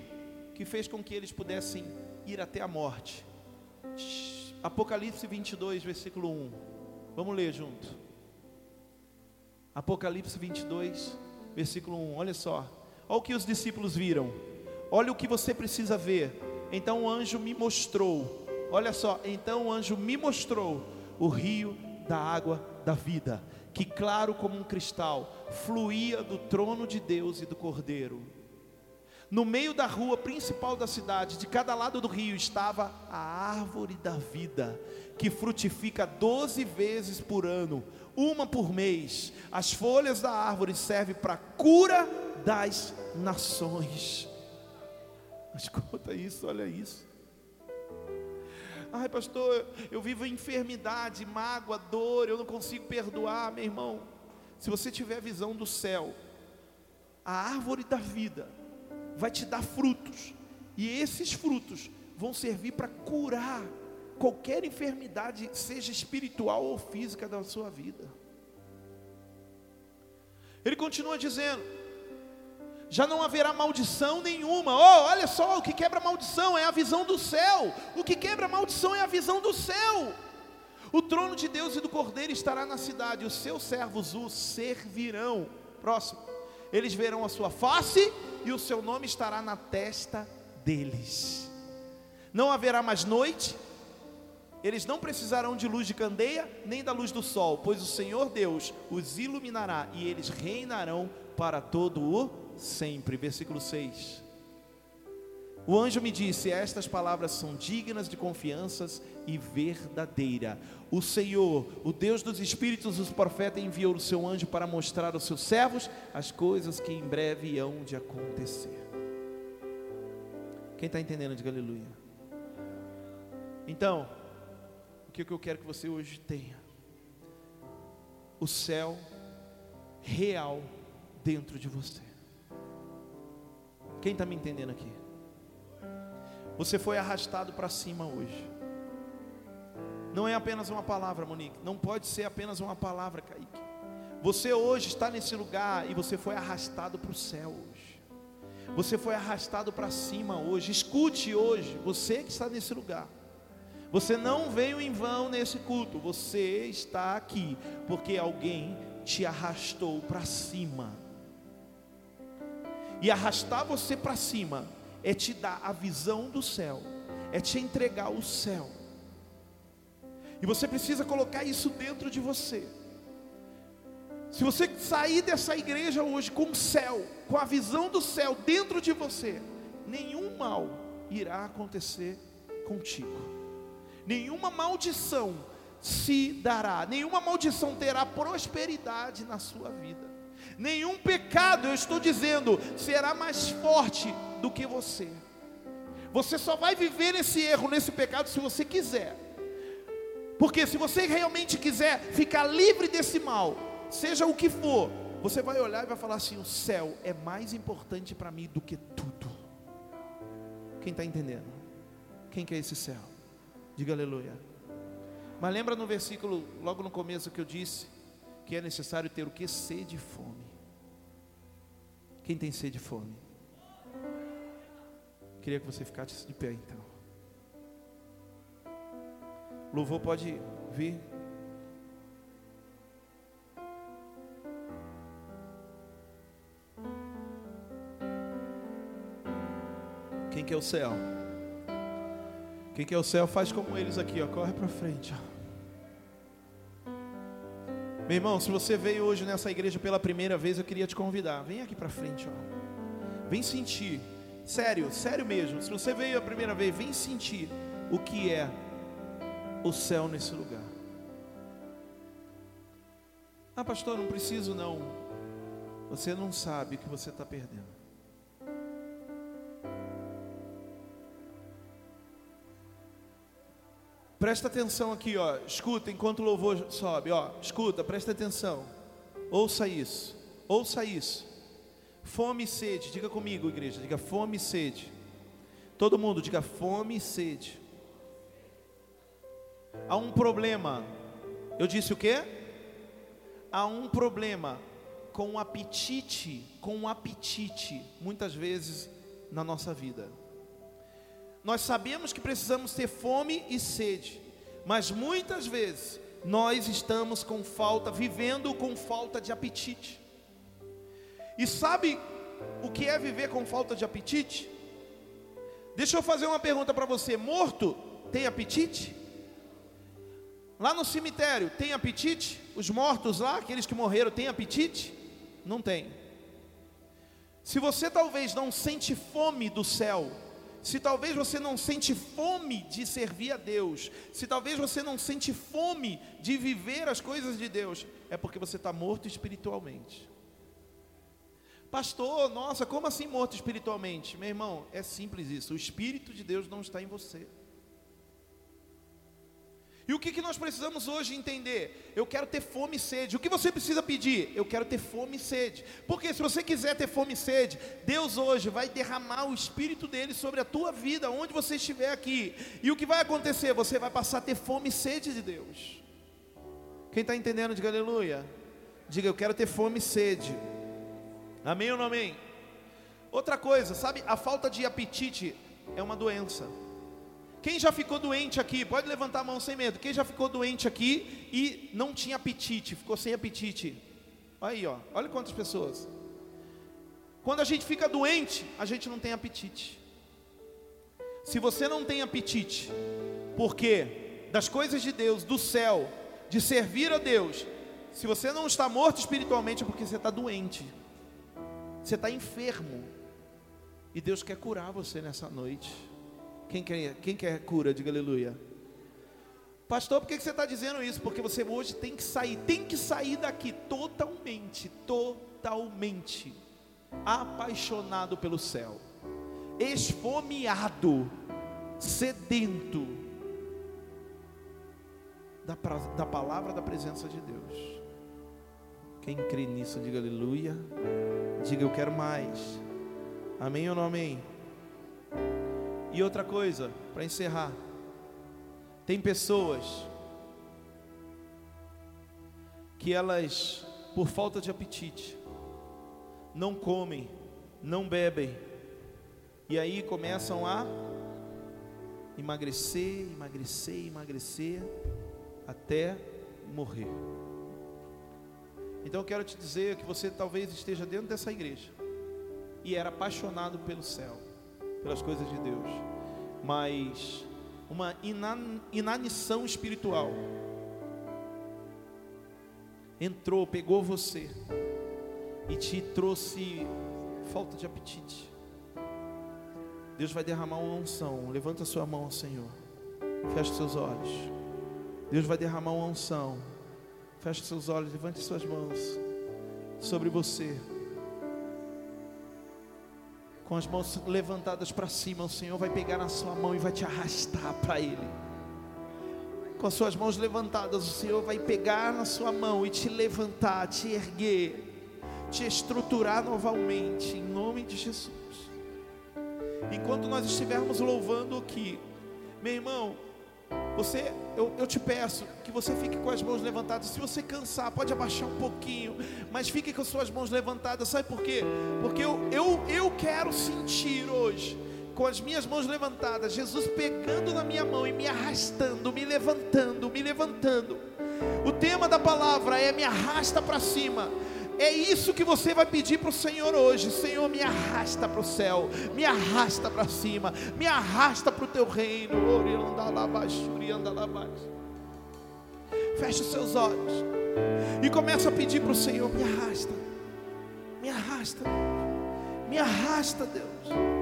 que fez com que eles pudessem ir até a morte? Apocalipse 22, versículo 1. Vamos ler junto. Apocalipse 22, versículo 1. Olha só. Olha o que os discípulos viram. Olha o que você precisa ver. Então o anjo me mostrou. Olha só. Então o anjo me mostrou o rio da água da vida, que claro como um cristal, fluía do trono de Deus e do Cordeiro. No meio da rua principal da cidade, de cada lado do rio, estava a árvore da vida, que frutifica doze vezes por ano, uma por mês. As folhas da árvore servem para cura das nações. Escuta isso, olha isso. Ai, pastor, eu vivo enfermidade, mágoa, dor, eu não consigo perdoar, meu irmão. Se você tiver visão do céu, a árvore da vida vai te dar frutos, e esses frutos vão servir para curar qualquer enfermidade, seja espiritual ou física da sua vida. Ele continua dizendo: já não haverá maldição nenhuma. Oh, olha só, o que quebra maldição é a visão do céu. O que quebra maldição é a visão do céu. O trono de Deus e do Cordeiro estará na cidade, os seus servos o servirão. Próximo. Eles verão a sua face e o seu nome estará na testa deles. Não haverá mais noite, eles não precisarão de luz de candeia, nem da luz do sol, pois o Senhor Deus os iluminará e eles reinarão para todo o sempre. Versículo 6. O anjo me disse: Estas palavras são dignas de confianças e verdadeira. O Senhor, o Deus dos espíritos, os profetas, enviou o seu anjo para mostrar aos seus servos as coisas que em breve hão de acontecer. Quem está entendendo, diga aleluia. Então, o que, que eu quero que você hoje tenha? O céu real dentro de você. Quem está me entendendo aqui? Você foi arrastado para cima hoje. Não é apenas uma palavra, Monique. Não pode ser apenas uma palavra, Kaique. Você hoje está nesse lugar e você foi arrastado para o céu hoje. Você foi arrastado para cima hoje. Escute hoje, você que está nesse lugar. Você não veio em vão nesse culto, você está aqui porque alguém te arrastou para cima. E arrastar você para cima é te dar a visão do céu, é te entregar o céu. E você precisa colocar isso dentro de você. Se você sair dessa igreja hoje com o céu, com a visão do céu dentro de você, nenhum mal irá acontecer contigo nenhuma maldição se dará, nenhuma maldição terá prosperidade na sua vida, nenhum pecado, eu estou dizendo, será mais forte do que você. Você só vai viver nesse erro, nesse pecado, se você quiser. Porque se você realmente quiser ficar livre desse mal, seja o que for, você vai olhar e vai falar assim: o céu é mais importante para mim do que tudo. Quem está entendendo? Quem quer esse céu? Diga aleluia. Mas lembra no versículo, logo no começo, que eu disse que é necessário ter o que? Sede e fome. Quem tem sede e fome? Queria que você ficasse de pé então. Louvor pode vir. Quem quer o céu? Quem quer o céu faz como eles aqui, ó, corre para frente. Ó. Meu irmão, se você veio hoje nessa igreja pela primeira vez, eu queria te convidar. Vem aqui para frente, ó. Vem sentir. Sério, sério mesmo. Se você veio a primeira vez, vem sentir o que é o céu nesse lugar. Ah, pastor, não preciso não. Você não sabe o que você está perdendo. Presta atenção aqui, ó. Escuta enquanto o louvor sobe, ó. Escuta, presta atenção. Ouça isso. Ouça isso. Fome e sede. Diga comigo, igreja. Diga fome e sede. Todo mundo diga fome e sede. Há um problema. Eu disse o quê? Há um problema com o apetite, com o apetite, muitas vezes na nossa vida. Nós sabemos que precisamos ter fome e sede, mas muitas vezes nós estamos com falta, vivendo com falta de apetite. E sabe o que é viver com falta de apetite? Deixa eu fazer uma pergunta para você: morto tem apetite? Lá no cemitério tem apetite? Os mortos lá, aqueles que morreram, têm apetite? Não tem. Se você talvez não sente fome do céu, se talvez você não sente fome de servir a Deus, se talvez você não sente fome de viver as coisas de Deus, é porque você está morto espiritualmente. Pastor, nossa, como assim morto espiritualmente? Meu irmão, é simples isso. O Espírito de Deus não está em você. E o que, que nós precisamos hoje entender? Eu quero ter fome e sede. O que você precisa pedir? Eu quero ter fome e sede. Porque se você quiser ter fome e sede, Deus hoje vai derramar o Espírito dele sobre a tua vida, onde você estiver aqui. E o que vai acontecer? Você vai passar a ter fome e sede de Deus. Quem está entendendo, diga aleluia. Diga, eu quero ter fome e sede. Amém ou não amém? Outra coisa, sabe, a falta de apetite é uma doença. Quem já ficou doente aqui? Pode levantar a mão sem medo. Quem já ficou doente aqui e não tinha apetite, ficou sem apetite? Aí, ó, olha quantas pessoas. Quando a gente fica doente, a gente não tem apetite. Se você não tem apetite, porque das coisas de Deus, do céu, de servir a Deus, se você não está morto espiritualmente, é porque você está doente, você está enfermo, e Deus quer curar você nessa noite. Quem quer, quem quer cura, diga aleluia. Pastor, por que você está dizendo isso? Porque você hoje tem que sair, tem que sair daqui totalmente, totalmente apaixonado pelo céu, esfomeado, sedento da, da palavra da presença de Deus. Quem crê nisso, diga aleluia. Diga eu quero mais. Amém ou não amém? E outra coisa, para encerrar, tem pessoas que elas, por falta de apetite, não comem, não bebem, e aí começam a emagrecer, emagrecer, emagrecer, até morrer. Então eu quero te dizer que você talvez esteja dentro dessa igreja e era apaixonado pelo céu pelas coisas de Deus, mas uma inanição espiritual entrou, pegou você e te trouxe falta de apetite. Deus vai derramar uma unção. Levanta sua mão Senhor. Feche seus olhos. Deus vai derramar uma unção. Feche seus olhos, levante suas mãos sobre você com as mãos levantadas para cima, o Senhor vai pegar na sua mão e vai te arrastar para Ele. Com as suas mãos levantadas, o Senhor vai pegar na sua mão e te levantar, te erguer, te estruturar novamente, em nome de Jesus. Enquanto nós estivermos louvando aqui, meu irmão, você, eu, eu te peço que você fique com as mãos levantadas. Se você cansar, pode abaixar um pouquinho, mas fique com as suas mãos levantadas. Sabe por quê? Porque eu, eu, eu quero sentir hoje com as minhas mãos levantadas, Jesus pegando na minha mão e me arrastando, me levantando, me levantando. O tema da palavra é me arrasta para cima. É isso que você vai pedir para o Senhor hoje. Senhor, me arrasta para o céu, me arrasta para cima, me arrasta para o teu reino. Feche os seus olhos e começa a pedir para o Senhor: me arrasta, me arrasta, me arrasta, Deus.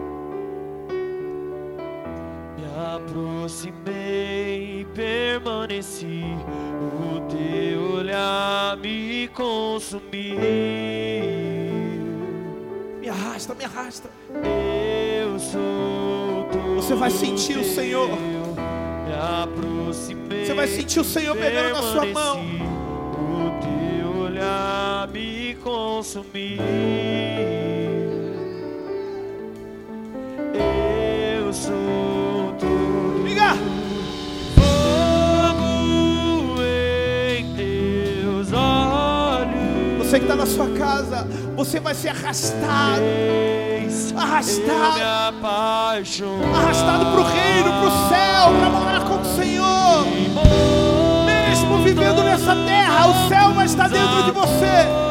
Me aproximei e permaneci, o teu olhar me consumiu. Me arrasta, me arrasta. Eu sou todo Você vai sentir o teu. Senhor. Me aproximei. Você vai sentir o Senhor pegando na sua mão. O teu olhar me consumiu. Eu sou você que está na sua casa, você vai ser arrastado, arrastado. Arrastado para o reino, para o céu, para morar com o Senhor. Mesmo vivendo nessa terra, o céu vai estar dentro de você.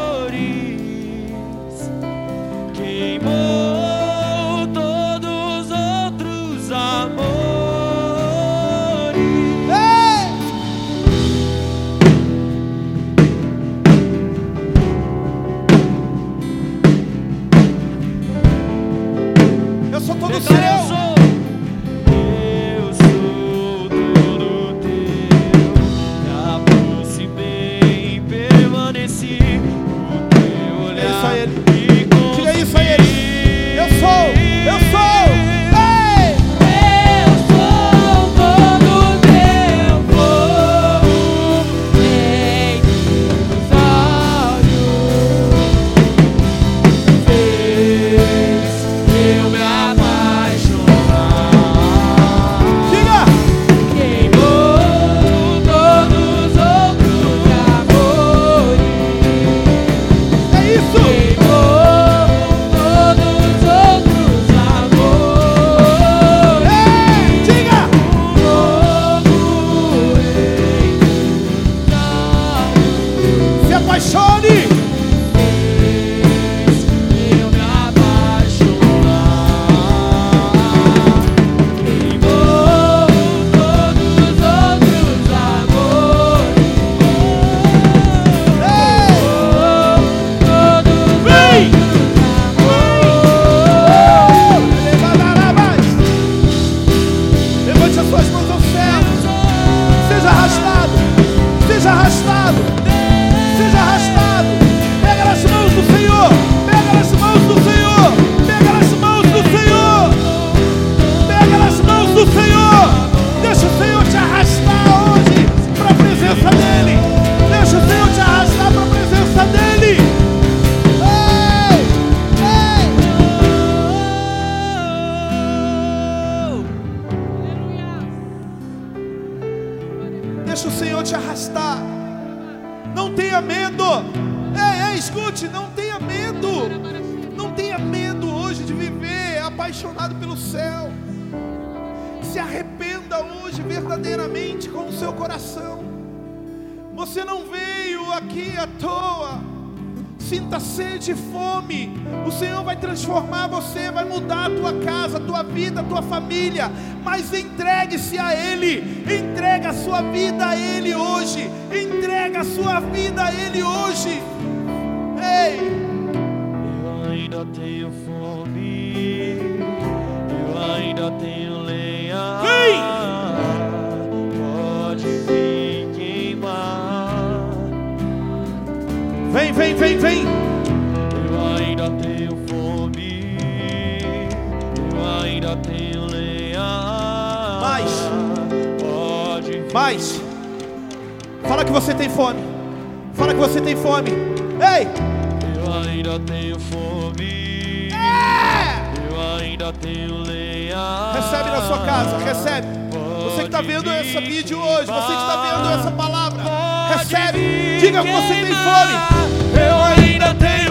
Ainda tenho lenha. Mais. Pode. Mais. Fala que você tem fome. Fala que você tem fome. Ei! Eu ainda tenho fome, É! eu ainda tenho lenha. Recebe na sua casa, recebe. Você que está vendo esse vídeo hoje, você que está vendo essa palavra, recebe. Diga que você tem fome. Eu ainda tenho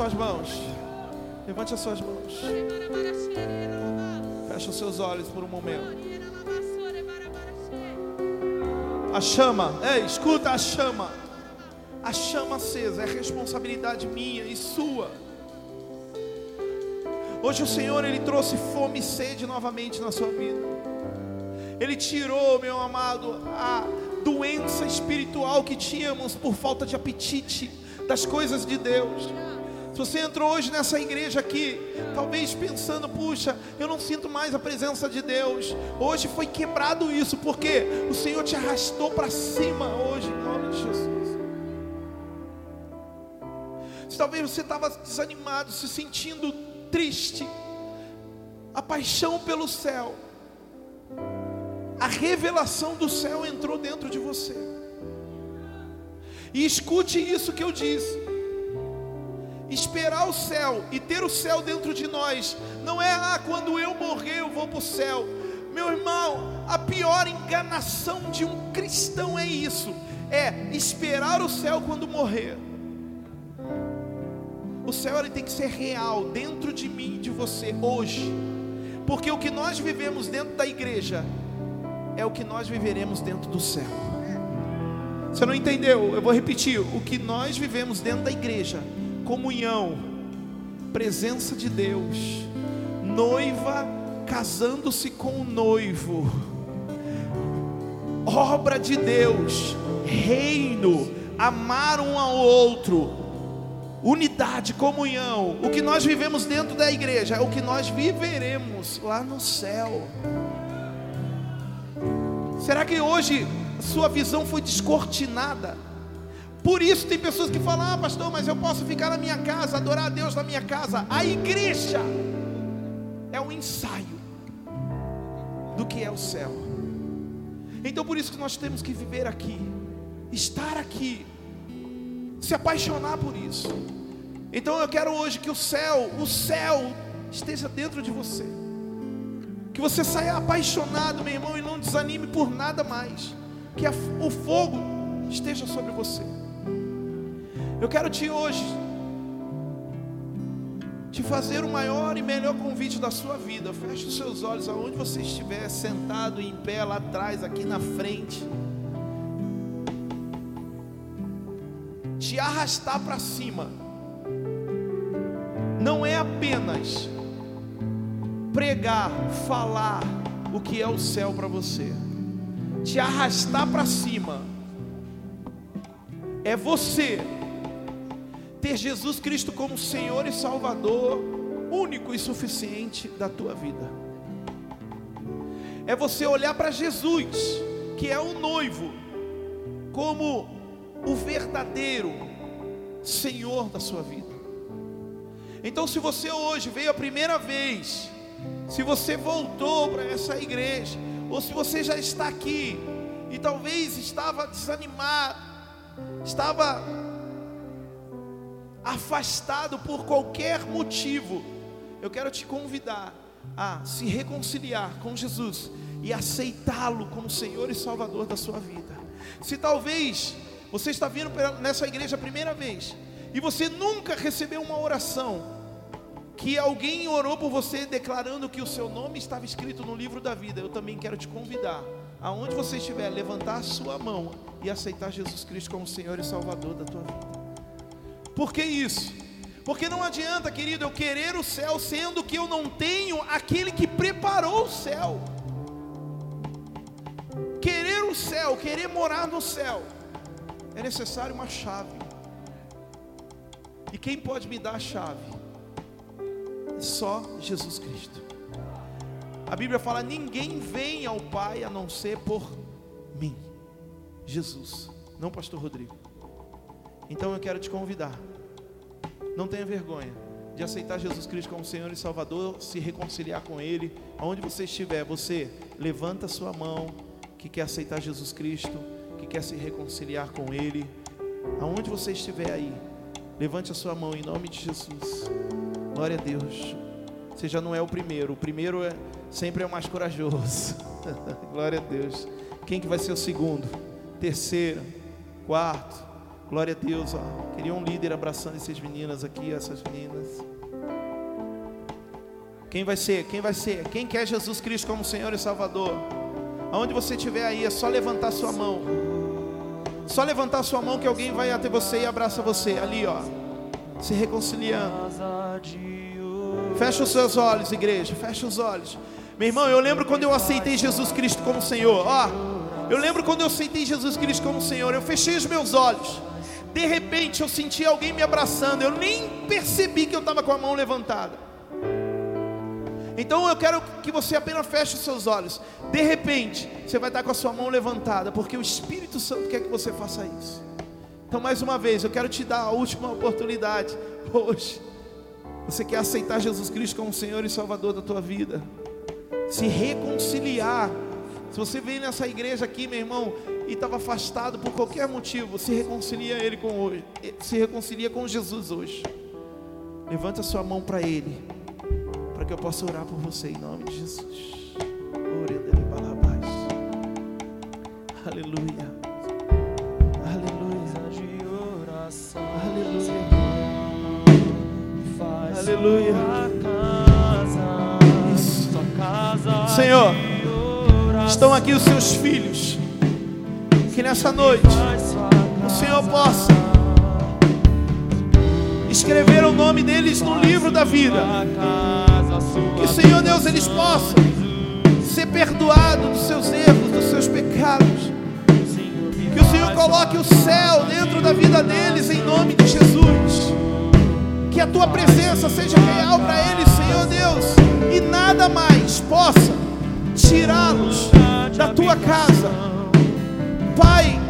suas mãos. Levante as suas mãos. Feche os seus olhos por um momento. A chama, ei, escuta a chama. A chama acesa é responsabilidade minha e sua. Hoje o Senhor ele trouxe fome e sede novamente na sua vida. Ele tirou, meu amado, a doença espiritual que tínhamos por falta de apetite das coisas de Deus. Se você entrou hoje nessa igreja aqui, talvez pensando, puxa, eu não sinto mais a presença de Deus. Hoje foi quebrado isso, porque o Senhor te arrastou para cima hoje, em nome de Jesus. Se talvez você estava desanimado, se sentindo triste, a paixão pelo céu, a revelação do céu entrou dentro de você. E escute isso que eu disse. Esperar o céu e ter o céu dentro de nós, não é ah, quando eu morrer eu vou para o céu. Meu irmão, a pior enganação de um cristão é isso: é esperar o céu quando morrer. O céu ele tem que ser real dentro de mim e de você hoje, porque o que nós vivemos dentro da igreja é o que nós viveremos dentro do céu. Você não entendeu? Eu vou repetir: o que nós vivemos dentro da igreja, comunhão, presença de Deus, noiva casando-se com o noivo, obra de Deus, reino, amar um ao outro, unidade, comunhão. O que nós vivemos dentro da igreja é o que nós viveremos lá no céu. Será que hoje sua visão foi descortinada? Por isso tem pessoas que falam: "Ah, pastor, mas eu posso ficar na minha casa, adorar a Deus na minha casa". A igreja é um ensaio do que é o céu. Então por isso que nós temos que viver aqui, estar aqui, se apaixonar por isso. Então eu quero hoje que o céu, o céu esteja dentro de você. Que você saia apaixonado, meu irmão, e não desanime por nada mais. Que a, o fogo esteja sobre você. Eu quero te hoje te fazer o maior e melhor convite da sua vida. Feche os seus olhos aonde você estiver, sentado em pé lá atrás, aqui na frente. Te arrastar para cima. Não é apenas pregar, falar o que é o céu para você. Te arrastar para cima. É você ter Jesus Cristo como Senhor e Salvador, único e suficiente da tua vida. É você olhar para Jesus, que é o noivo, como o verdadeiro Senhor da sua vida. Então, se você hoje veio a primeira vez, se você voltou para essa igreja, ou se você já está aqui e talvez estava desanimado, estava afastado por qualquer motivo, eu quero te convidar a se reconciliar com Jesus e aceitá-lo como Senhor e Salvador da sua vida. Se talvez você está vindo nessa igreja a primeira vez e você nunca recebeu uma oração que alguém orou por você declarando que o seu nome estava escrito no livro da vida, eu também quero te convidar, aonde você estiver, levantar a sua mão e aceitar Jesus Cristo como Senhor e Salvador da tua vida. Por que isso? Porque não adianta, querido, eu querer o céu sendo que eu não tenho aquele que preparou o céu. Querer o céu, querer morar no céu, é necessário uma chave. E quem pode me dar a chave? Só Jesus Cristo. A Bíblia fala: ninguém vem ao Pai a não ser por mim, Jesus, não Pastor Rodrigo. Então eu quero te convidar, não tenha vergonha de aceitar Jesus Cristo como Senhor e Salvador, se reconciliar com Ele, aonde você estiver, você levanta sua mão, que quer aceitar Jesus Cristo, que quer se reconciliar com Ele, aonde você estiver aí, levante a sua mão em nome de Jesus. Glória a Deus. Você já não é o primeiro. O primeiro é, sempre é o mais corajoso. Glória a Deus. Quem que vai ser o segundo? Terceiro, quarto, Glória a Deus, ó. Queria um líder abraçando essas meninas aqui, essas meninas. Quem vai ser? Quem vai ser? Quem quer Jesus Cristo como Senhor e Salvador? Aonde você estiver aí, é só levantar sua mão. Só levantar sua mão que alguém vai até você e abraça você. Ali, ó. Se reconciliando. Fecha os seus olhos, igreja. Fecha os olhos. Meu irmão, eu lembro quando eu aceitei Jesus Cristo como Senhor. Ó, eu lembro quando eu aceitei Jesus Cristo como Senhor. Eu fechei os meus olhos. De repente eu senti alguém me abraçando. Eu nem percebi que eu estava com a mão levantada. Então eu quero que você apenas feche os seus olhos. De repente, você vai estar com a sua mão levantada, porque o Espírito Santo quer que você faça isso. Então, mais uma vez, eu quero te dar a última oportunidade hoje. Você quer aceitar Jesus Cristo como Senhor e Salvador da tua vida? Se reconciliar. Se você veio nessa igreja aqui, meu irmão, e estava afastado por qualquer motivo, se reconcilia ele com hoje, se reconcilia com Jesus hoje. Levanta a sua mão para ele para que eu possa orar por você em nome de Jesus. Aleluia. Aleluia. Aleluia. Aleluia. Isso. Senhor, estão aqui os seus filhos. Nessa noite o Senhor possa escrever o nome deles no livro da vida. Que, Senhor Deus, eles possam ser perdoados dos seus erros, dos seus pecados. Que o Senhor coloque o céu dentro da vida deles, em nome de Jesus. Que a tua presença seja real para eles, Senhor Deus, e nada mais possa tirá-los da tua casa. Pai,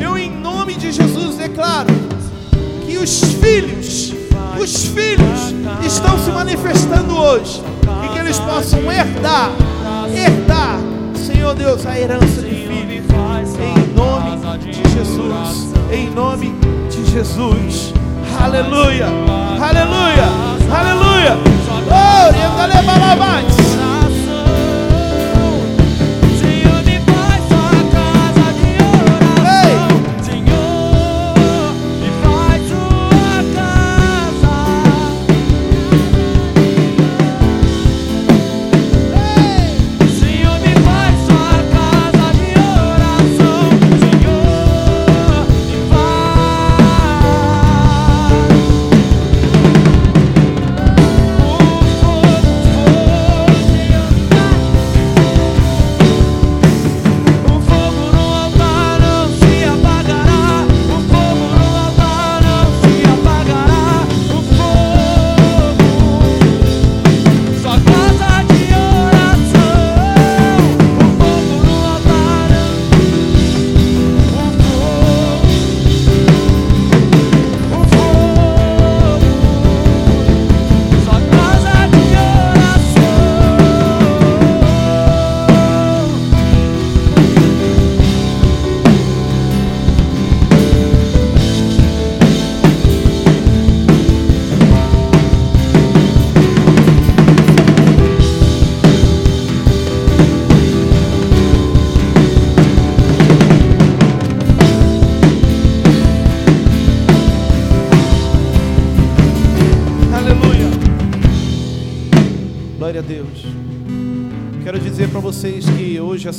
eu em nome de Jesus declaro que os filhos os filhos estão se manifestando hoje e que eles possam herdar, herdar, Senhor Deus, a herança de filhos, em nome de Jesus, em nome de Jesus, aleluia, aleluia, aleluia, oh,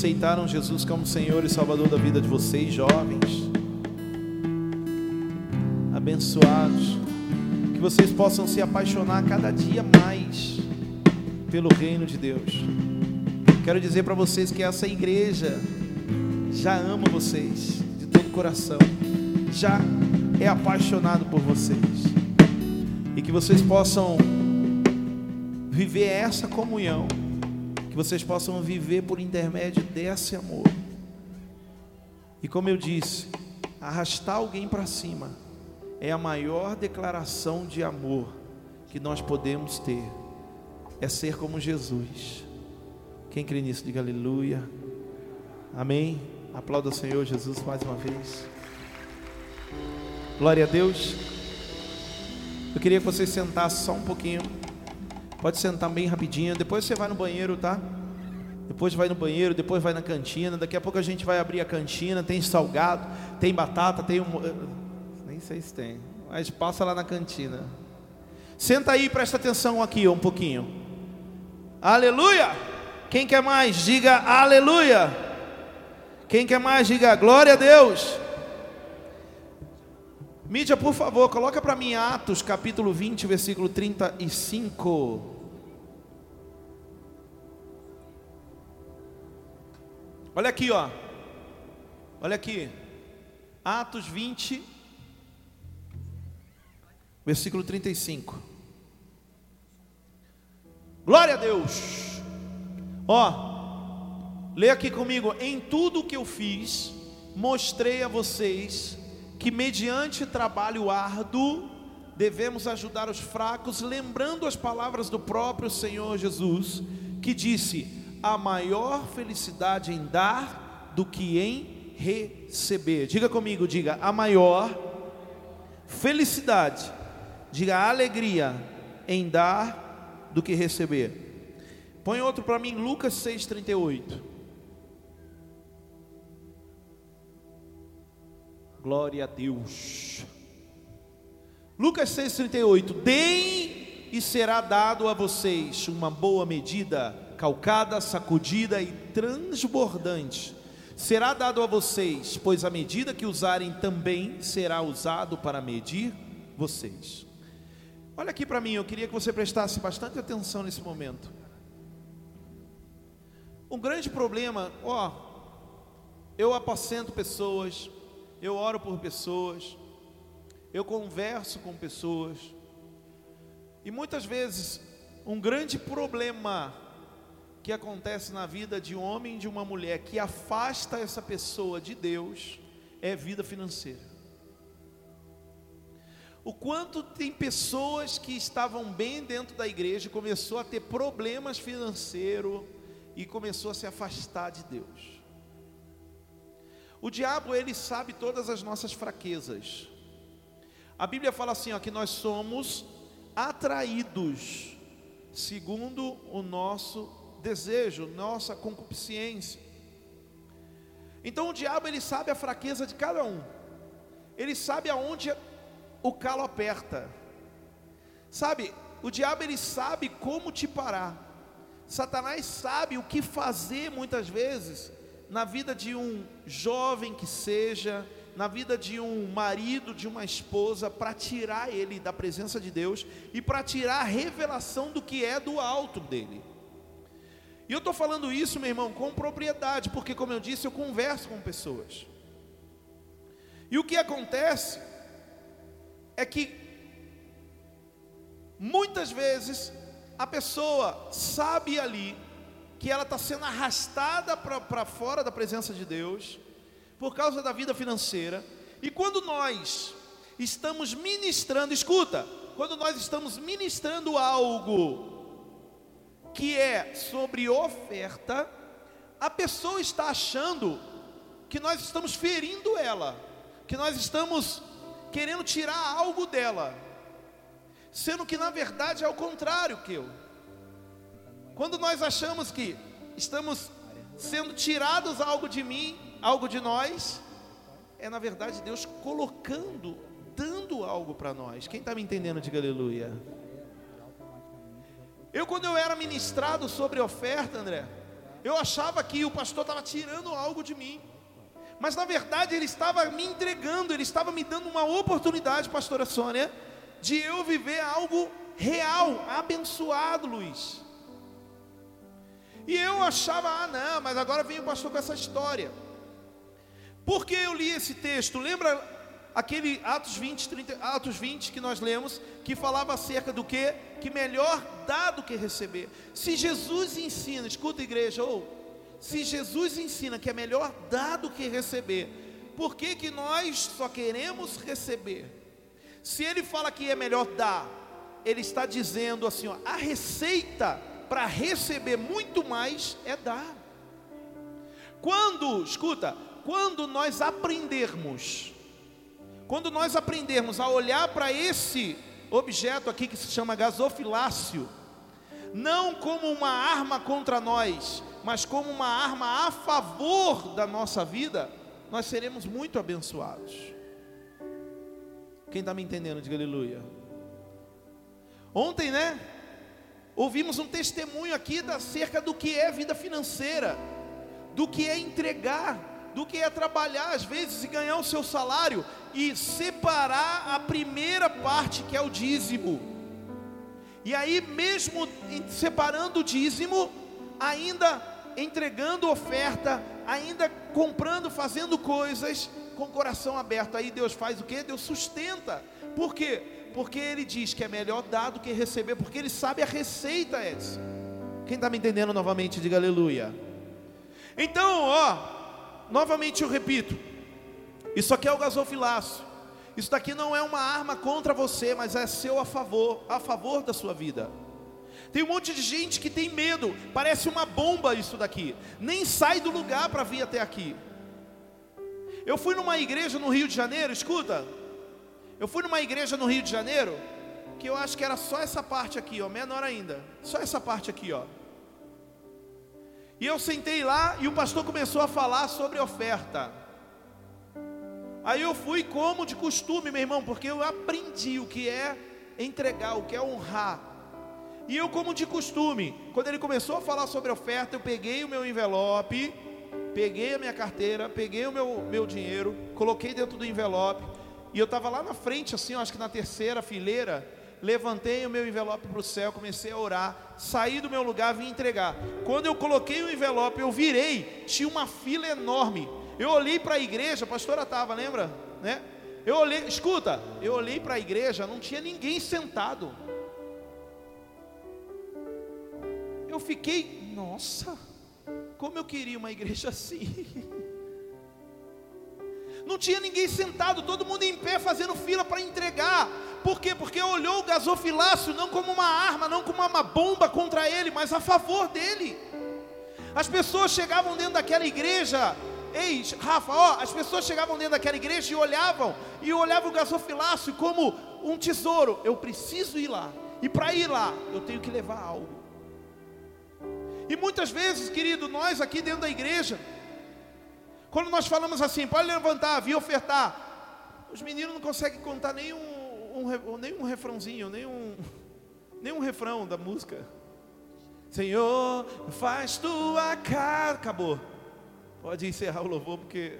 aceitaram Jesus como Senhor e Salvador da vida de vocês, jovens, abençoados, que vocês possam se apaixonar cada dia mais pelo reino de Deus. Quero dizer para vocês que essa igreja já ama vocês de todo coração, já é apaixonado por vocês, e que vocês possam viver essa comunhão que vocês possam viver por intermédio desse amor. E como eu disse, arrastar alguém para cima é a maior declaração de amor que nós podemos ter. É ser como Jesus. Quem crê nisso, diga aleluia. Amém. Aplauda o Senhor Jesus mais uma vez. Glória a Deus. Eu queria que você sentasse só um pouquinho. Pode sentar bem rapidinho. Depois você vai no banheiro, tá? Depois vai no banheiro, depois vai na cantina. Daqui a pouco a gente vai abrir a cantina. Tem salgado, tem batata, tem um. Nem sei se tem. Mas passa lá na cantina. Senta aí, presta atenção aqui um pouquinho. Aleluia! Quem quer mais? Diga aleluia! Quem quer mais? Diga glória a Deus! Mídia, por favor, coloca para mim Atos capítulo 20, versículo 35. Olha aqui, ó. Olha aqui. Atos 20, versículo 35. Glória a Deus. Ó, lê aqui comigo. Em tudo que eu fiz, mostrei a vocês que mediante trabalho árduo devemos ajudar os fracos, lembrando as palavras do próprio Senhor Jesus, que disse: "A maior felicidade em dar do que em receber". Diga comigo, diga: "A maior felicidade, diga alegria em dar do que receber". Põe outro para mim, Lucas 6:38. Glória a Deus. Lucas 6,38: Deem e será dado a vocês uma boa medida, calcada, sacudida e transbordante. Será dado a vocês, pois a medida que usarem também será usado para medir vocês. Olha aqui para mim, eu queria que você prestasse bastante atenção nesse momento. Um grande problema, ó, eu apacento pessoas, eu oro por pessoas, eu converso com pessoas, e muitas vezes um grande problema que acontece na vida de um homem e de uma mulher que afasta essa pessoa de Deus é vida financeira. O quanto tem pessoas que estavam bem dentro da igreja começou a ter problemas financeiros e começou a se afastar de Deus. O diabo, ele sabe todas as nossas fraquezas. A Bíblia fala assim, ó, que nós somos atraídos segundo o nosso desejo, nossa concupiscência. Então o diabo ele sabe a fraqueza de cada um. Ele sabe aonde o calo aperta. Sabe, o diabo ele sabe como te parar. Satanás sabe o que fazer muitas vezes na vida de um jovem que seja, na vida de um marido, de uma esposa, para tirar ele da presença de Deus e para tirar a revelação do que é do alto dele. E eu estou falando isso, meu irmão, com propriedade, porque, como eu disse, eu converso com pessoas. E o que acontece é que, muitas vezes, a pessoa sabe ali que ela está sendo arrastada para fora da presença de Deus, por causa da vida financeira, e quando nós estamos ministrando, escuta, quando nós estamos ministrando algo que é sobre oferta, a pessoa está achando que nós estamos ferindo ela, que nós estamos querendo tirar algo dela, sendo que na verdade é o contrário que eu. Quando nós achamos que estamos sendo tirados algo de mim, algo de nós, é na verdade Deus colocando, dando algo para nós. Quem está me entendendo, diga aleluia. Eu, quando eu era ministrado sobre oferta, André, eu achava que o pastor estava tirando algo de mim. Mas na verdade ele estava me entregando, ele estava me dando uma oportunidade, pastora Sônia, de eu viver algo real, abençoado, Luiz. E eu achava, ah, não, mas agora vem o pastor com essa história. Por que eu li esse texto? Lembra aquele Atos 20, 30, Atos 20 que nós lemos, que falava acerca do que? Que melhor dar do que receber. Se Jesus ensina, escuta igreja, ou se Jesus ensina que é melhor dar do que receber, por que, que nós só queremos receber? Se ele fala que é melhor dar, ele está dizendo assim, ó, a receita para receber muito mais é dar. Quando, escuta, quando nós aprendermos, quando nós aprendermos a olhar para esse objeto aqui que se chama gasofilácio, não como uma arma contra nós, mas como uma arma a favor da nossa vida, nós seremos muito abençoados. Quem está me entendendo, diga aleluia. Ontem, né? Ouvimos um testemunho aqui acerca do que é vida financeira, do que é entregar, do que é trabalhar às vezes e ganhar o seu salário e separar a primeira parte que é o dízimo. E aí, mesmo separando o dízimo, ainda entregando oferta, ainda comprando, fazendo coisas com o coração aberto. Aí Deus faz o que? Deus sustenta. Por quê? Porque Ele diz que é melhor dar do que receber, porque Ele sabe a receita, Edson. Quem está me entendendo novamente, diga aleluia. Então, ó, novamente eu repito: isso aqui é o gasofilaço. Isso daqui não é uma arma contra você, mas é seu a favor, a favor da sua vida. Tem um monte de gente que tem medo, parece uma bomba isso daqui, nem sai do lugar para vir até aqui. Eu fui numa igreja no Rio de Janeiro, escuta. Eu fui numa igreja no Rio de Janeiro, que eu acho que era só essa parte aqui, ó, menor ainda. Só essa parte aqui, ó. E eu sentei lá e o pastor começou a falar sobre oferta. Aí eu fui como de costume, meu irmão, porque eu aprendi o que é entregar, o que é honrar. E eu, como de costume, quando ele começou a falar sobre oferta, eu peguei o meu envelope, peguei a minha carteira, peguei o meu, meu dinheiro, coloquei dentro do envelope, e eu estava lá na frente, assim, acho que na terceira fileira, levantei o meu envelope para o céu, comecei a orar, saí do meu lugar, vim entregar. Quando eu coloquei o envelope, eu virei, tinha uma fila enorme. Eu olhei para a igreja, a pastora estava, lembra? Né? Eu olhei, escuta, eu olhei para a igreja, não tinha ninguém sentado. Eu fiquei, nossa, como eu queria uma igreja assim. Não tinha ninguém sentado, todo mundo em pé fazendo fila para entregar. Por quê? Porque olhou o gasofilácio não como uma arma, não como uma bomba contra ele, mas a favor dele. As pessoas chegavam dentro daquela igreja, ei, Rafa, ó, as pessoas chegavam dentro daquela igreja e olhavam, e olhavam o gasofilácio como um tesouro. Eu preciso ir lá, e para ir lá, eu tenho que levar algo. E muitas vezes, querido, nós aqui dentro da igreja, quando nós falamos assim, pode levantar, vir ofertar, os meninos não conseguem contar nem um, nem um refrãozinho, nem um, refrão da música. Senhor, faz tua casa. Acabou. Pode encerrar o louvor, porque.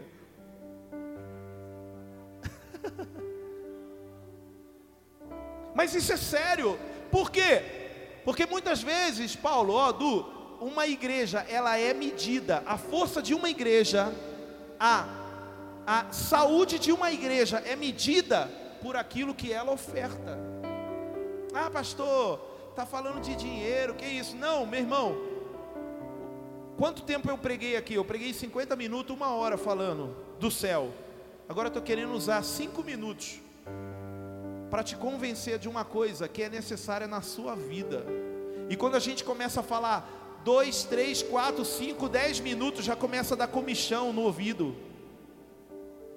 Mas isso é sério. Por quê? Porque muitas vezes, Paulo, ó, Du, uma igreja, ela é medida, a força de uma igreja, a, a saúde de uma igreja é medida por aquilo que ela oferta. Ah, pastor, está falando de dinheiro, que isso? Não, meu irmão, quanto tempo eu preguei aqui? Eu preguei 50 minutos, uma hora falando do céu. Agora estou querendo usar cinco minutos para te convencer de uma coisa que é necessária na sua vida. E quando a gente começa a falar dois, três, quatro, cinco, dez minutos já começa a dar comichão no ouvido.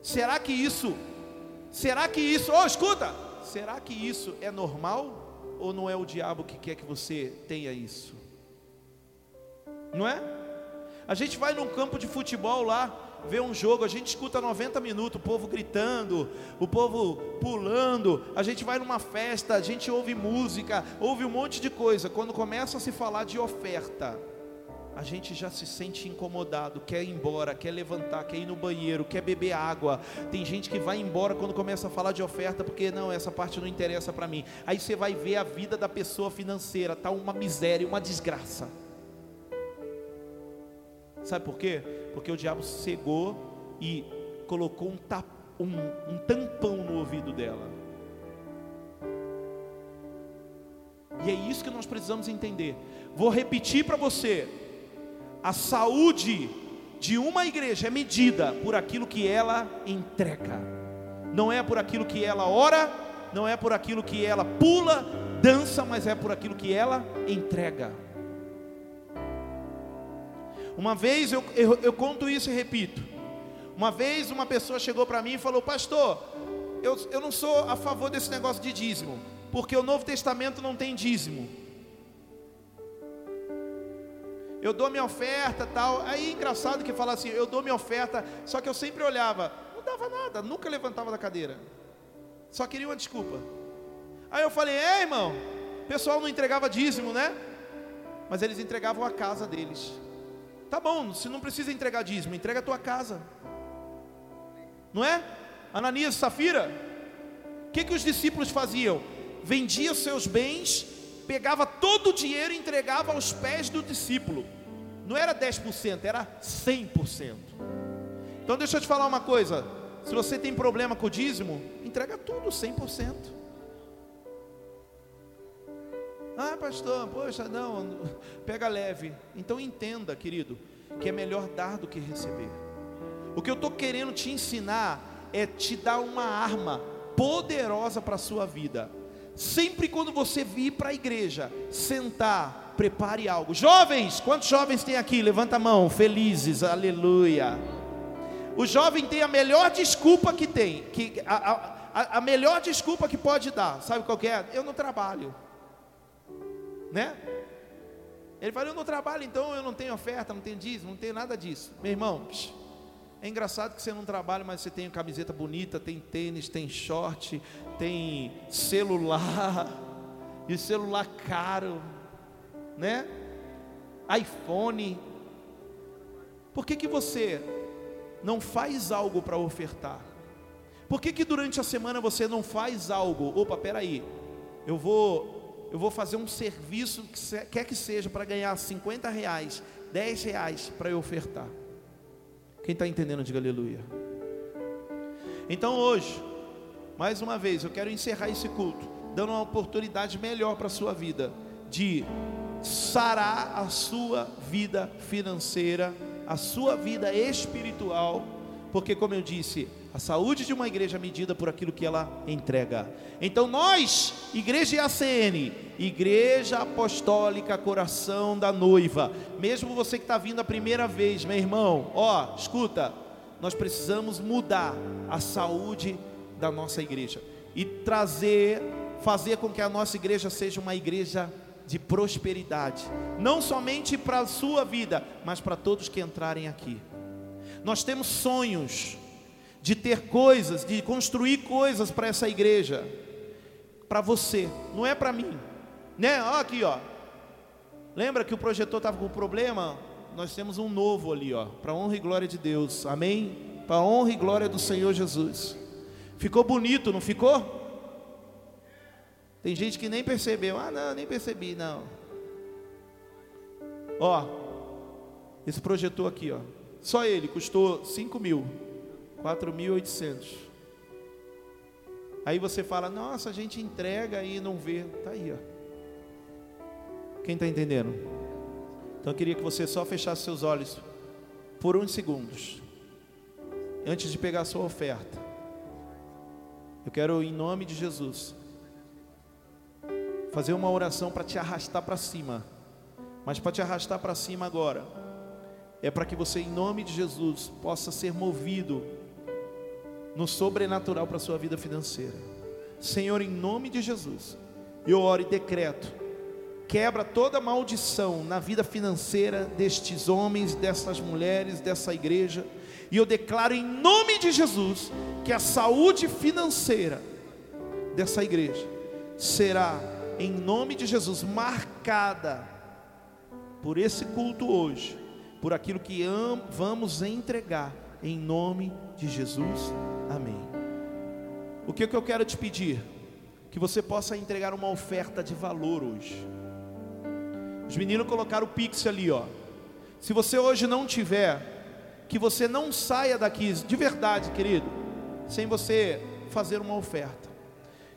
Será que isso, será que isso, oh, escuta, será que isso é normal ou não é o diabo que quer que você tenha isso? Não é? A gente vai num campo de futebol lá, vê um jogo, a gente escuta 90 minutos, o povo gritando, o povo pulando, a gente vai numa festa, a gente ouve música, ouve um monte de coisa. Quando começa a se falar de oferta, a gente já se sente incomodado, quer ir embora, quer levantar, quer ir no banheiro, quer beber água. Tem gente que vai embora quando começa a falar de oferta, porque não, essa parte não interessa para mim. Aí você vai ver a vida da pessoa financeira, tá uma miséria, uma desgraça. Sabe por quê? Porque o diabo cegou e colocou um, tap, um, um tampão no ouvido dela. E é isso que nós precisamos entender. Vou repetir para você: a saúde de uma igreja é medida por aquilo que ela entrega, não é por aquilo que ela ora, não é por aquilo que ela pula, dança, mas é por aquilo que ela entrega. Uma vez eu, eu, eu conto isso e repito. Uma vez uma pessoa chegou para mim e falou: Pastor, eu, eu não sou a favor desse negócio de dízimo, porque o Novo Testamento não tem dízimo. Eu dou minha oferta, tal. Aí engraçado que fala assim, eu dou minha oferta, só que eu sempre olhava, não dava nada, nunca levantava da cadeira. Só queria uma desculpa. Aí eu falei: É, irmão, o pessoal não entregava dízimo, né? Mas eles entregavam a casa deles. Tá bom, se não precisa entregar dízimo, entrega a tua casa. Não é? Ananias e Safira. O que, que os discípulos faziam? Vendia seus bens, pegava todo o dinheiro e entregava aos pés do discípulo. Não era 10%, era 100%. Então deixa eu te falar uma coisa. Se você tem problema com o dízimo, entrega tudo 100%. Ah, pastor, poxa, não, pega leve. Então entenda, querido, que é melhor dar do que receber. O que eu estou querendo te ensinar é te dar uma arma poderosa para a sua vida. Sempre quando você vir para a igreja, sentar, prepare algo. Jovens, quantos jovens tem aqui? Levanta a mão, felizes, aleluia. O jovem tem a melhor desculpa que tem, que a, a, a melhor desculpa que pode dar, sabe qual é? Eu não trabalho, né? Ele fala, eu não trabalho, então eu não tenho oferta, não tenho dízimo, não tenho nada disso. Meu irmão, psh, é engraçado que você não trabalha, mas você tem camiseta bonita, tem tênis, tem short, tem celular, e celular caro, né? iPhone. Por que, que você não faz algo para ofertar? Por que, que durante a semana você não faz algo? Opa, peraí, eu vou, eu vou fazer um serviço que quer que seja para ganhar 50 reais, 10 reais para eu ofertar. Quem está entendendo, diga aleluia. Então hoje, mais uma vez, eu quero encerrar esse culto, dando uma oportunidade melhor para a sua vida, de sarar a sua vida financeira a sua vida espiritual, porque, como eu disse, a saúde de uma igreja é medida por aquilo que ela entrega. Então, nós, Igreja IACN, Igreja Apostólica Coração da Noiva, mesmo você que está vindo a primeira vez, meu irmão, ó, escuta, nós precisamos mudar a saúde da nossa igreja e trazer, fazer com que a nossa igreja seja uma igreja de prosperidade, não somente para a sua vida, mas para todos que entrarem aqui. Nós temos sonhos de ter coisas, de construir coisas para essa igreja, para você, não é para mim, né? Ó, aqui, ó. Lembra que o projetor estava com problema? Nós temos um novo ali, ó, para honra e glória de Deus, amém? Para honra e glória do Senhor Jesus. Ficou bonito, não ficou? Tem gente que nem percebeu. Ah, não, nem percebi, não. Ó, esse projetor aqui, ó. Só ele custou 5 mil. 4.800. Aí você fala, nossa, a gente entrega e não vê. Tá aí, ó. Quem está entendendo? Então eu queria que você só fechasse seus olhos por uns segundos. Antes de pegar a sua oferta. Eu quero, em nome de Jesus, fazer uma oração para te arrastar para cima. Mas para te arrastar para cima agora, é para que você, em nome de Jesus, possa ser movido no sobrenatural para a sua vida financeira. Senhor, em nome de Jesus, eu oro e decreto, quebra toda maldição na vida financeira destes homens, dessas mulheres, dessa igreja, e eu declaro em nome de Jesus que a saúde financeira dessa igreja será em nome de Jesus, marcada por esse culto hoje, por aquilo que vamos entregar, em nome de Jesus. O que, que eu quero te pedir? Que você possa entregar uma oferta de valor hoje. Os meninos colocaram o Pix ali, ó. Se você hoje não tiver, que você não saia daqui de verdade, querido, sem você fazer uma oferta.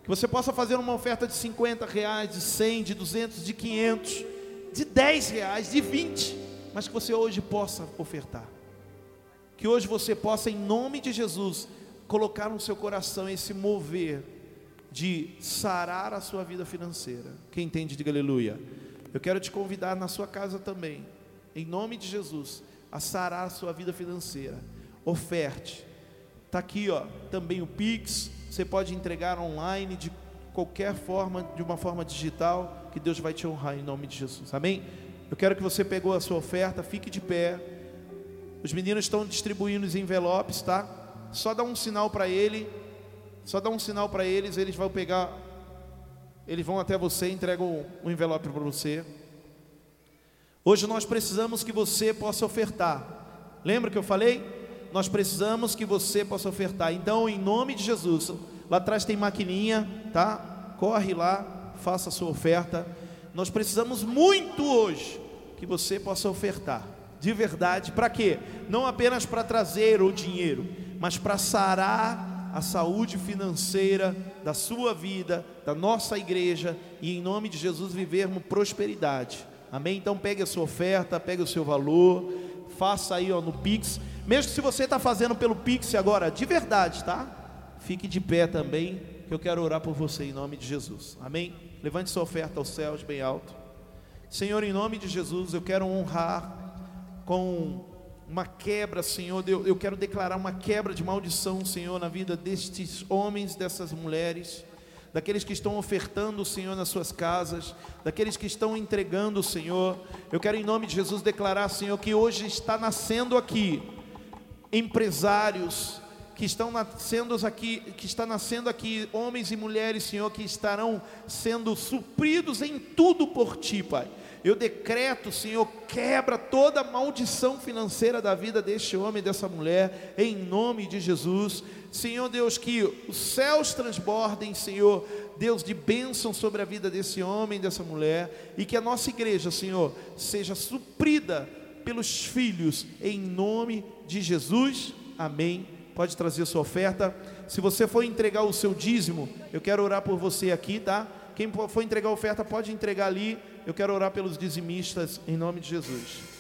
Que você possa fazer uma oferta de 50 reais, de 100, de 200, de 500, de 10 reais, de 20, mas que você hoje possa ofertar. Que hoje você possa, em nome de Jesus, colocar no seu coração esse mover de sarar a sua vida financeira. Quem entende, diga aleluia. Eu quero te convidar na sua casa também, em nome de Jesus, a sarar a sua vida financeira. Oferte. Está aqui, ó, também o Pix você pode entregar online de qualquer forma, de uma forma digital, que Deus vai te honrar em nome de Jesus. Amém? Eu quero que você pegou a sua oferta, fique de pé. Os meninos estão distribuindo os envelopes, tá? Só dá um sinal para ele Só dá um sinal para eles, eles vão pegar, eles vão até você, entregam o envelope para você. Hoje nós precisamos que você possa ofertar. Lembra que eu falei? Nós precisamos que você possa ofertar. Então, em nome de Jesus, lá atrás tem maquininha, tá? Corre lá, faça a sua oferta. Nós precisamos muito hoje que você possa ofertar. De verdade, para quê? Não apenas para trazer o dinheiro, mas para sarar a saúde financeira da sua vida, da nossa igreja e em nome de Jesus vivermos prosperidade. Amém? Então pegue a sua oferta, pegue o seu valor, faça aí ó, no Pix. Mesmo se você está fazendo pelo Pix agora, de verdade, tá? Fique de pé também, que eu quero orar por você em nome de Jesus. Amém? Levante sua oferta aos céus bem alto. Senhor, em nome de Jesus, eu quero honrar com uma quebra, Senhor. Eu, eu quero declarar uma quebra de maldição, Senhor, na vida destes homens, dessas mulheres daqueles que estão ofertando Senhor nas suas casas, daqueles que estão entregando Senhor. Eu quero em nome de Jesus declarar, Senhor, que hoje está nascendo aqui empresários que estão nascendo aqui, que está nascendo aqui homens e mulheres, Senhor, que estarão sendo supridos em tudo por ti, Pai. Eu decreto, Senhor, quebra toda maldição financeira da vida deste homem e dessa mulher, em nome de Jesus. Senhor Deus, que os céus transbordem, Senhor, Deus, de bênção sobre a vida desse homem e dessa mulher, e que a nossa igreja, Senhor, seja suprida pelos filhos, em nome de Jesus. Amém. Pode trazer sua oferta. Se você for entregar o seu dízimo, eu quero orar por você aqui, tá? Quem for entregar a oferta, pode entregar ali. Eu quero orar pelos dizimistas em nome de Jesus.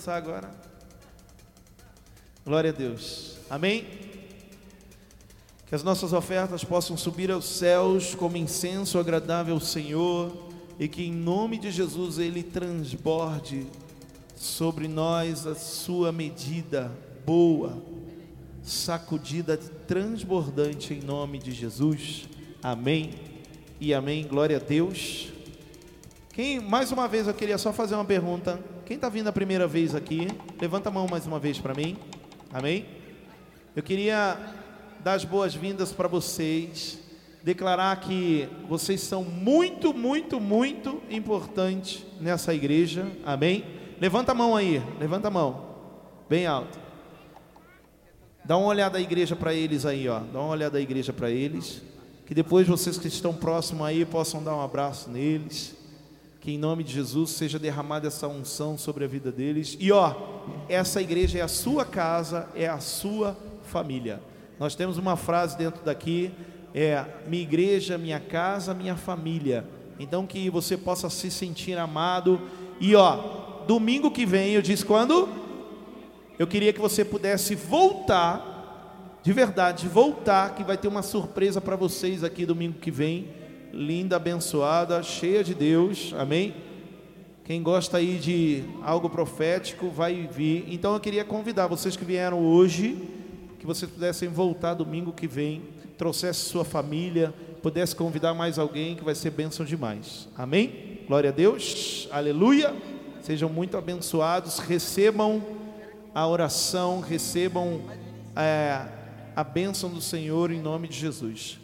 Dançar agora. Glória a Deus. Amém. Que as nossas ofertas possam subir aos céus como incenso agradável ao Senhor e que em nome de Jesus ele transborde sobre nós a sua medida boa, sacudida transbordante em nome de Jesus. Amém. E amém. Glória a Deus. Quem, mais uma vez eu queria só fazer uma pergunta. Quem está vindo a primeira vez aqui? Levanta a mão mais uma vez para mim. Amém. Eu queria dar as boas-vindas para vocês, declarar que vocês são muito, muito, muito importantes nessa igreja. Amém. Levanta a mão aí, levanta a mão, bem alto. Dá uma olhada à igreja para eles aí, ó. Dá uma olhada à igreja para eles. Que depois vocês que estão próximos aí possam dar um abraço neles. Que em nome de Jesus seja derramada essa unção sobre a vida deles. E ó, essa igreja é a sua casa, é a sua família. Nós temos uma frase dentro daqui, é minha igreja, minha casa, minha família. Então que você possa se sentir amado. E ó, domingo que vem, eu disse quando? eu queria que você pudesse voltar, de verdade, voltar, que vai ter uma surpresa para vocês aqui domingo que vem. Linda, abençoada, cheia de Deus, amém? Quem gosta aí de algo profético vai vir. Então eu queria convidar vocês que vieram hoje, que vocês pudessem voltar domingo que vem, trouxesse sua família, pudesse convidar mais alguém, que vai ser bênção demais. Amém? Glória a Deus, aleluia. Sejam muito abençoados, recebam a oração, recebam é, a bênção do Senhor em nome de Jesus.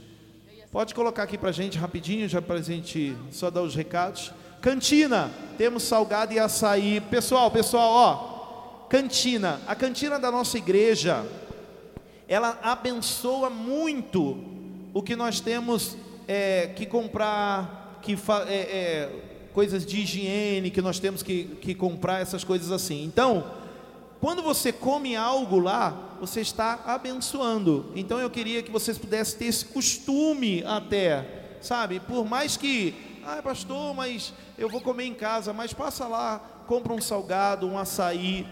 Pode colocar aqui para a gente rapidinho, já para a gente só dar os recados. Cantina, temos salgado e açaí. Pessoal, pessoal, ó, cantina. A cantina da nossa igreja, ela abençoa muito o que nós temos é, que comprar, que é, é, coisas de higiene, que nós temos que, que comprar, essas coisas assim. Então, quando você come algo lá, você está abençoando. Então eu queria que vocês pudessem ter esse costume até, sabe? Por mais que, ah, pastor, mas eu vou comer em casa, mas passa lá, compra um salgado, um açaí.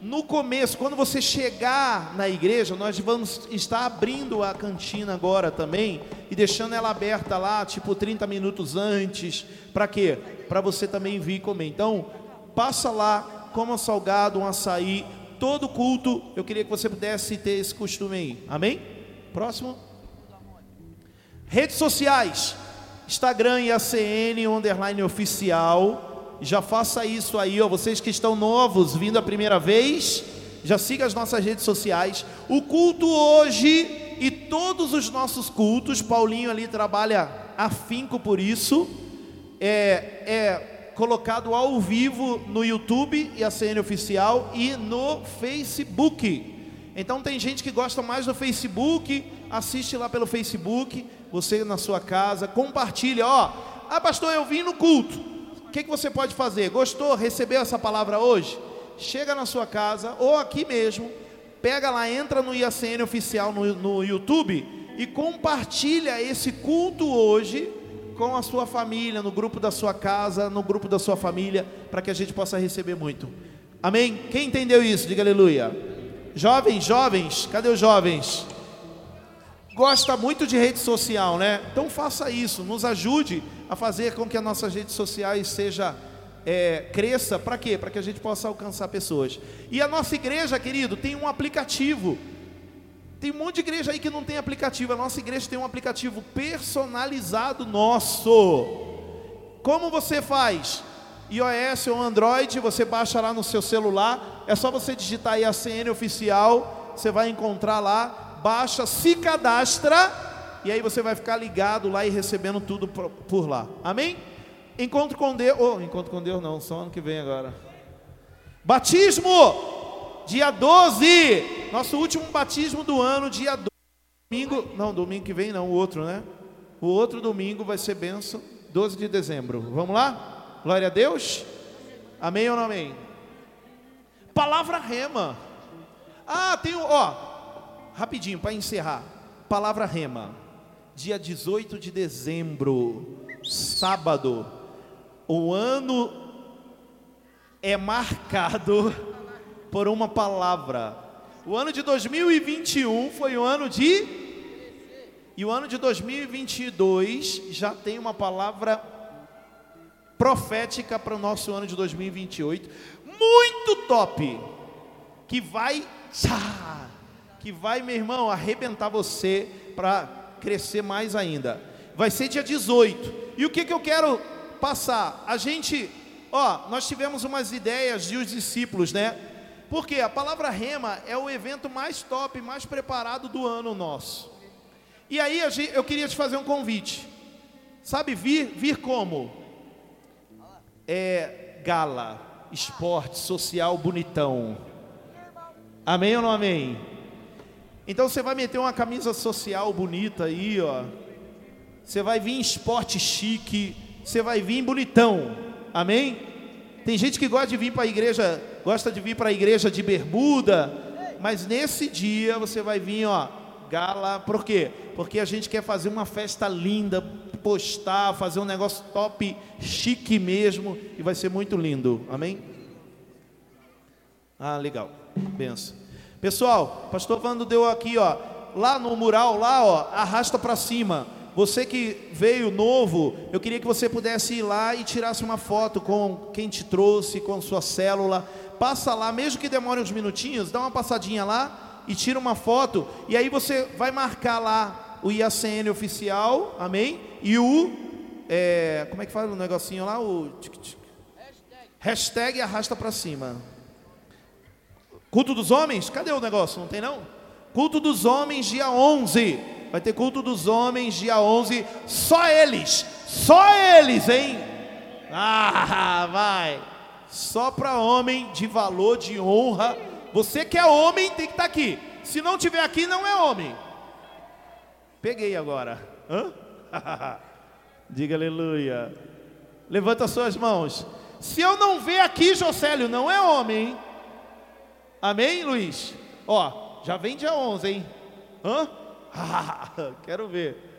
No começo, quando você chegar na igreja, nós vamos estar abrindo a cantina agora também e deixando ela aberta lá, tipo 30 minutos antes. Para quê? Para você também vir comer. Então, passa lá, coma salgado, um açaí, todo culto, eu queria que você pudesse ter esse costume aí. Amém? Próximo. Redes sociais. Instagram e ACN underline oficial. Já faça isso aí, ó. Vocês que estão novos, vindo a primeira vez, já siga as nossas redes sociais. O culto hoje e todos os nossos cultos, Paulinho ali trabalha afinco por isso. É, é colocado ao vivo no YouTube e a CN Oficial e no Facebook. Então tem gente que gosta mais do Facebook, assiste lá pelo Facebook, você na sua casa, compartilha, ó. Ah, pastor, eu vim no culto. O que, que você pode fazer? Gostou? Recebeu essa palavra hoje? Chega na sua casa ou aqui mesmo, pega lá, entra no IACN oficial no, no YouTube e compartilha esse culto hoje com a sua família, no grupo da sua casa, no grupo da sua família, para que a gente possa receber muito. Amém? Quem entendeu isso? Diga aleluia. Jovens, jovens, cadê os jovens? Gosta muito de rede social, né? Então faça isso, nos ajude a fazer com que as nossas redes sociais seja é, cresça, para quê? Para que a gente possa alcançar pessoas. E a nossa igreja, querido, tem um aplicativo tem um monte de igreja aí que não tem aplicativo. A nossa igreja tem um aplicativo personalizado nosso. Como você faz? iOS ou Android, você baixa lá no seu celular. É só você digitar aí a CN oficial. Você vai encontrar lá, baixa, se cadastra. E aí você vai ficar ligado lá e recebendo tudo por lá. Amém? Encontro com Deus. Oh, encontro com Deus não, só ano que vem agora. Batismo! Dia 12, nosso último batismo do ano, dia 12, domingo, não, domingo que vem não, o outro, né? O outro domingo vai ser benção, 12 de dezembro. Vamos lá? Glória a Deus. Amém ou não amém? Palavra rema. Ah, tem, ó, rapidinho para encerrar. Palavra rema. Dia 18 de dezembro, sábado. O ano é marcado por uma palavra. O ano de 2021 foi o ano de. E o ano de 2022 já tem uma palavra profética para o nosso ano de 2028. Muito top! Que vai. Que vai, meu irmão, arrebentar você para crescer mais ainda. Vai ser dia 18. E o que, que eu quero passar? A gente, ó, nós tivemos umas ideias de os discípulos, né? Porque a palavra rema é o evento mais top, mais preparado do ano nosso. E aí eu queria te fazer um convite. Sabe vir, vir como? É gala, esporte, social, bonitão. Amém ou não amém? Então você vai meter uma camisa social bonita aí, ó. Você vai vir em esporte chique, você vai vir bonitão. Amém? Tem gente que gosta de vir para a igreja, gosta de vir para a igreja de bermuda, mas nesse dia você vai vir, ó, gala, por quê? Porque a gente quer fazer uma festa linda, postar, fazer um negócio top, chique mesmo, e vai ser muito lindo. Amém? Ah, legal. Benção. Pessoal, pastor Vando deu aqui, ó, lá no mural, lá, ó, arrasta para cima. Você que veio novo, eu queria que você pudesse ir lá e tirasse uma foto com quem te trouxe, com sua célula. Passa lá, mesmo que demore uns minutinhos, dá uma passadinha lá e tira uma foto. E aí você vai marcar lá o IACN oficial, amém? E o, é, como é que fala o negocinho lá? O hashtag, hashtag arrasta para cima. Culto dos homens? Cadê o negócio? Não tem não? Culto dos homens, dia 11. Vai ter culto dos homens, dia 11. Só eles. Só eles, hein? Ah, vai. Só para homem de valor, de honra. Você que é homem tem que estar tá aqui. Se não tiver aqui, não é homem. Peguei agora. Hã? Diga aleluia. Levanta suas mãos. Se eu não ver aqui, Jocélio, não é homem? Amém, Luiz? Ó, já vem dia 11, hein? Hã? Quero ver.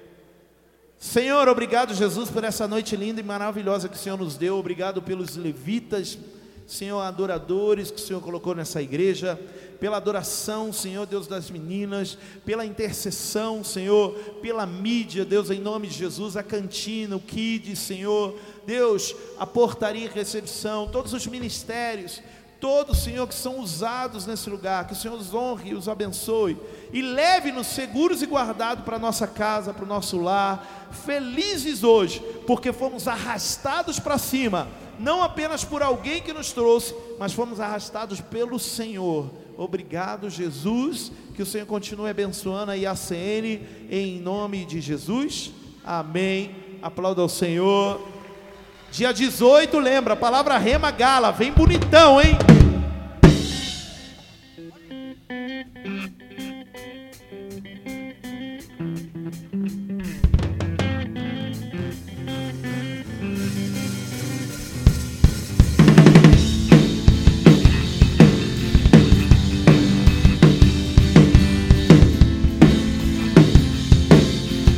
Senhor, obrigado, Jesus, por essa noite linda e maravilhosa que o Senhor nos deu. Obrigado pelos levitas, Senhor, adoradores que o Senhor colocou nessa igreja. Pela adoração, Senhor, Deus das meninas. Pela intercessão, Senhor. Pela mídia, Deus, em nome de Jesus. A cantina, o kids, Senhor. Deus, a portaria e recepção. Todos os ministérios todos, Senhor, que são usados nesse lugar, que o Senhor os honre e os abençoe, e leve-nos seguros e guardados para a nossa casa, para o nosso lar, felizes hoje, porque fomos arrastados para cima, não apenas por alguém que nos trouxe, mas fomos arrastados pelo Senhor. Obrigado, Jesus, que o Senhor continue abençoando a IACN, em nome de Jesus, amém. Aplauda ao Senhor. Dia 18, lembra, palavra rema gala, vem bonitão, hein?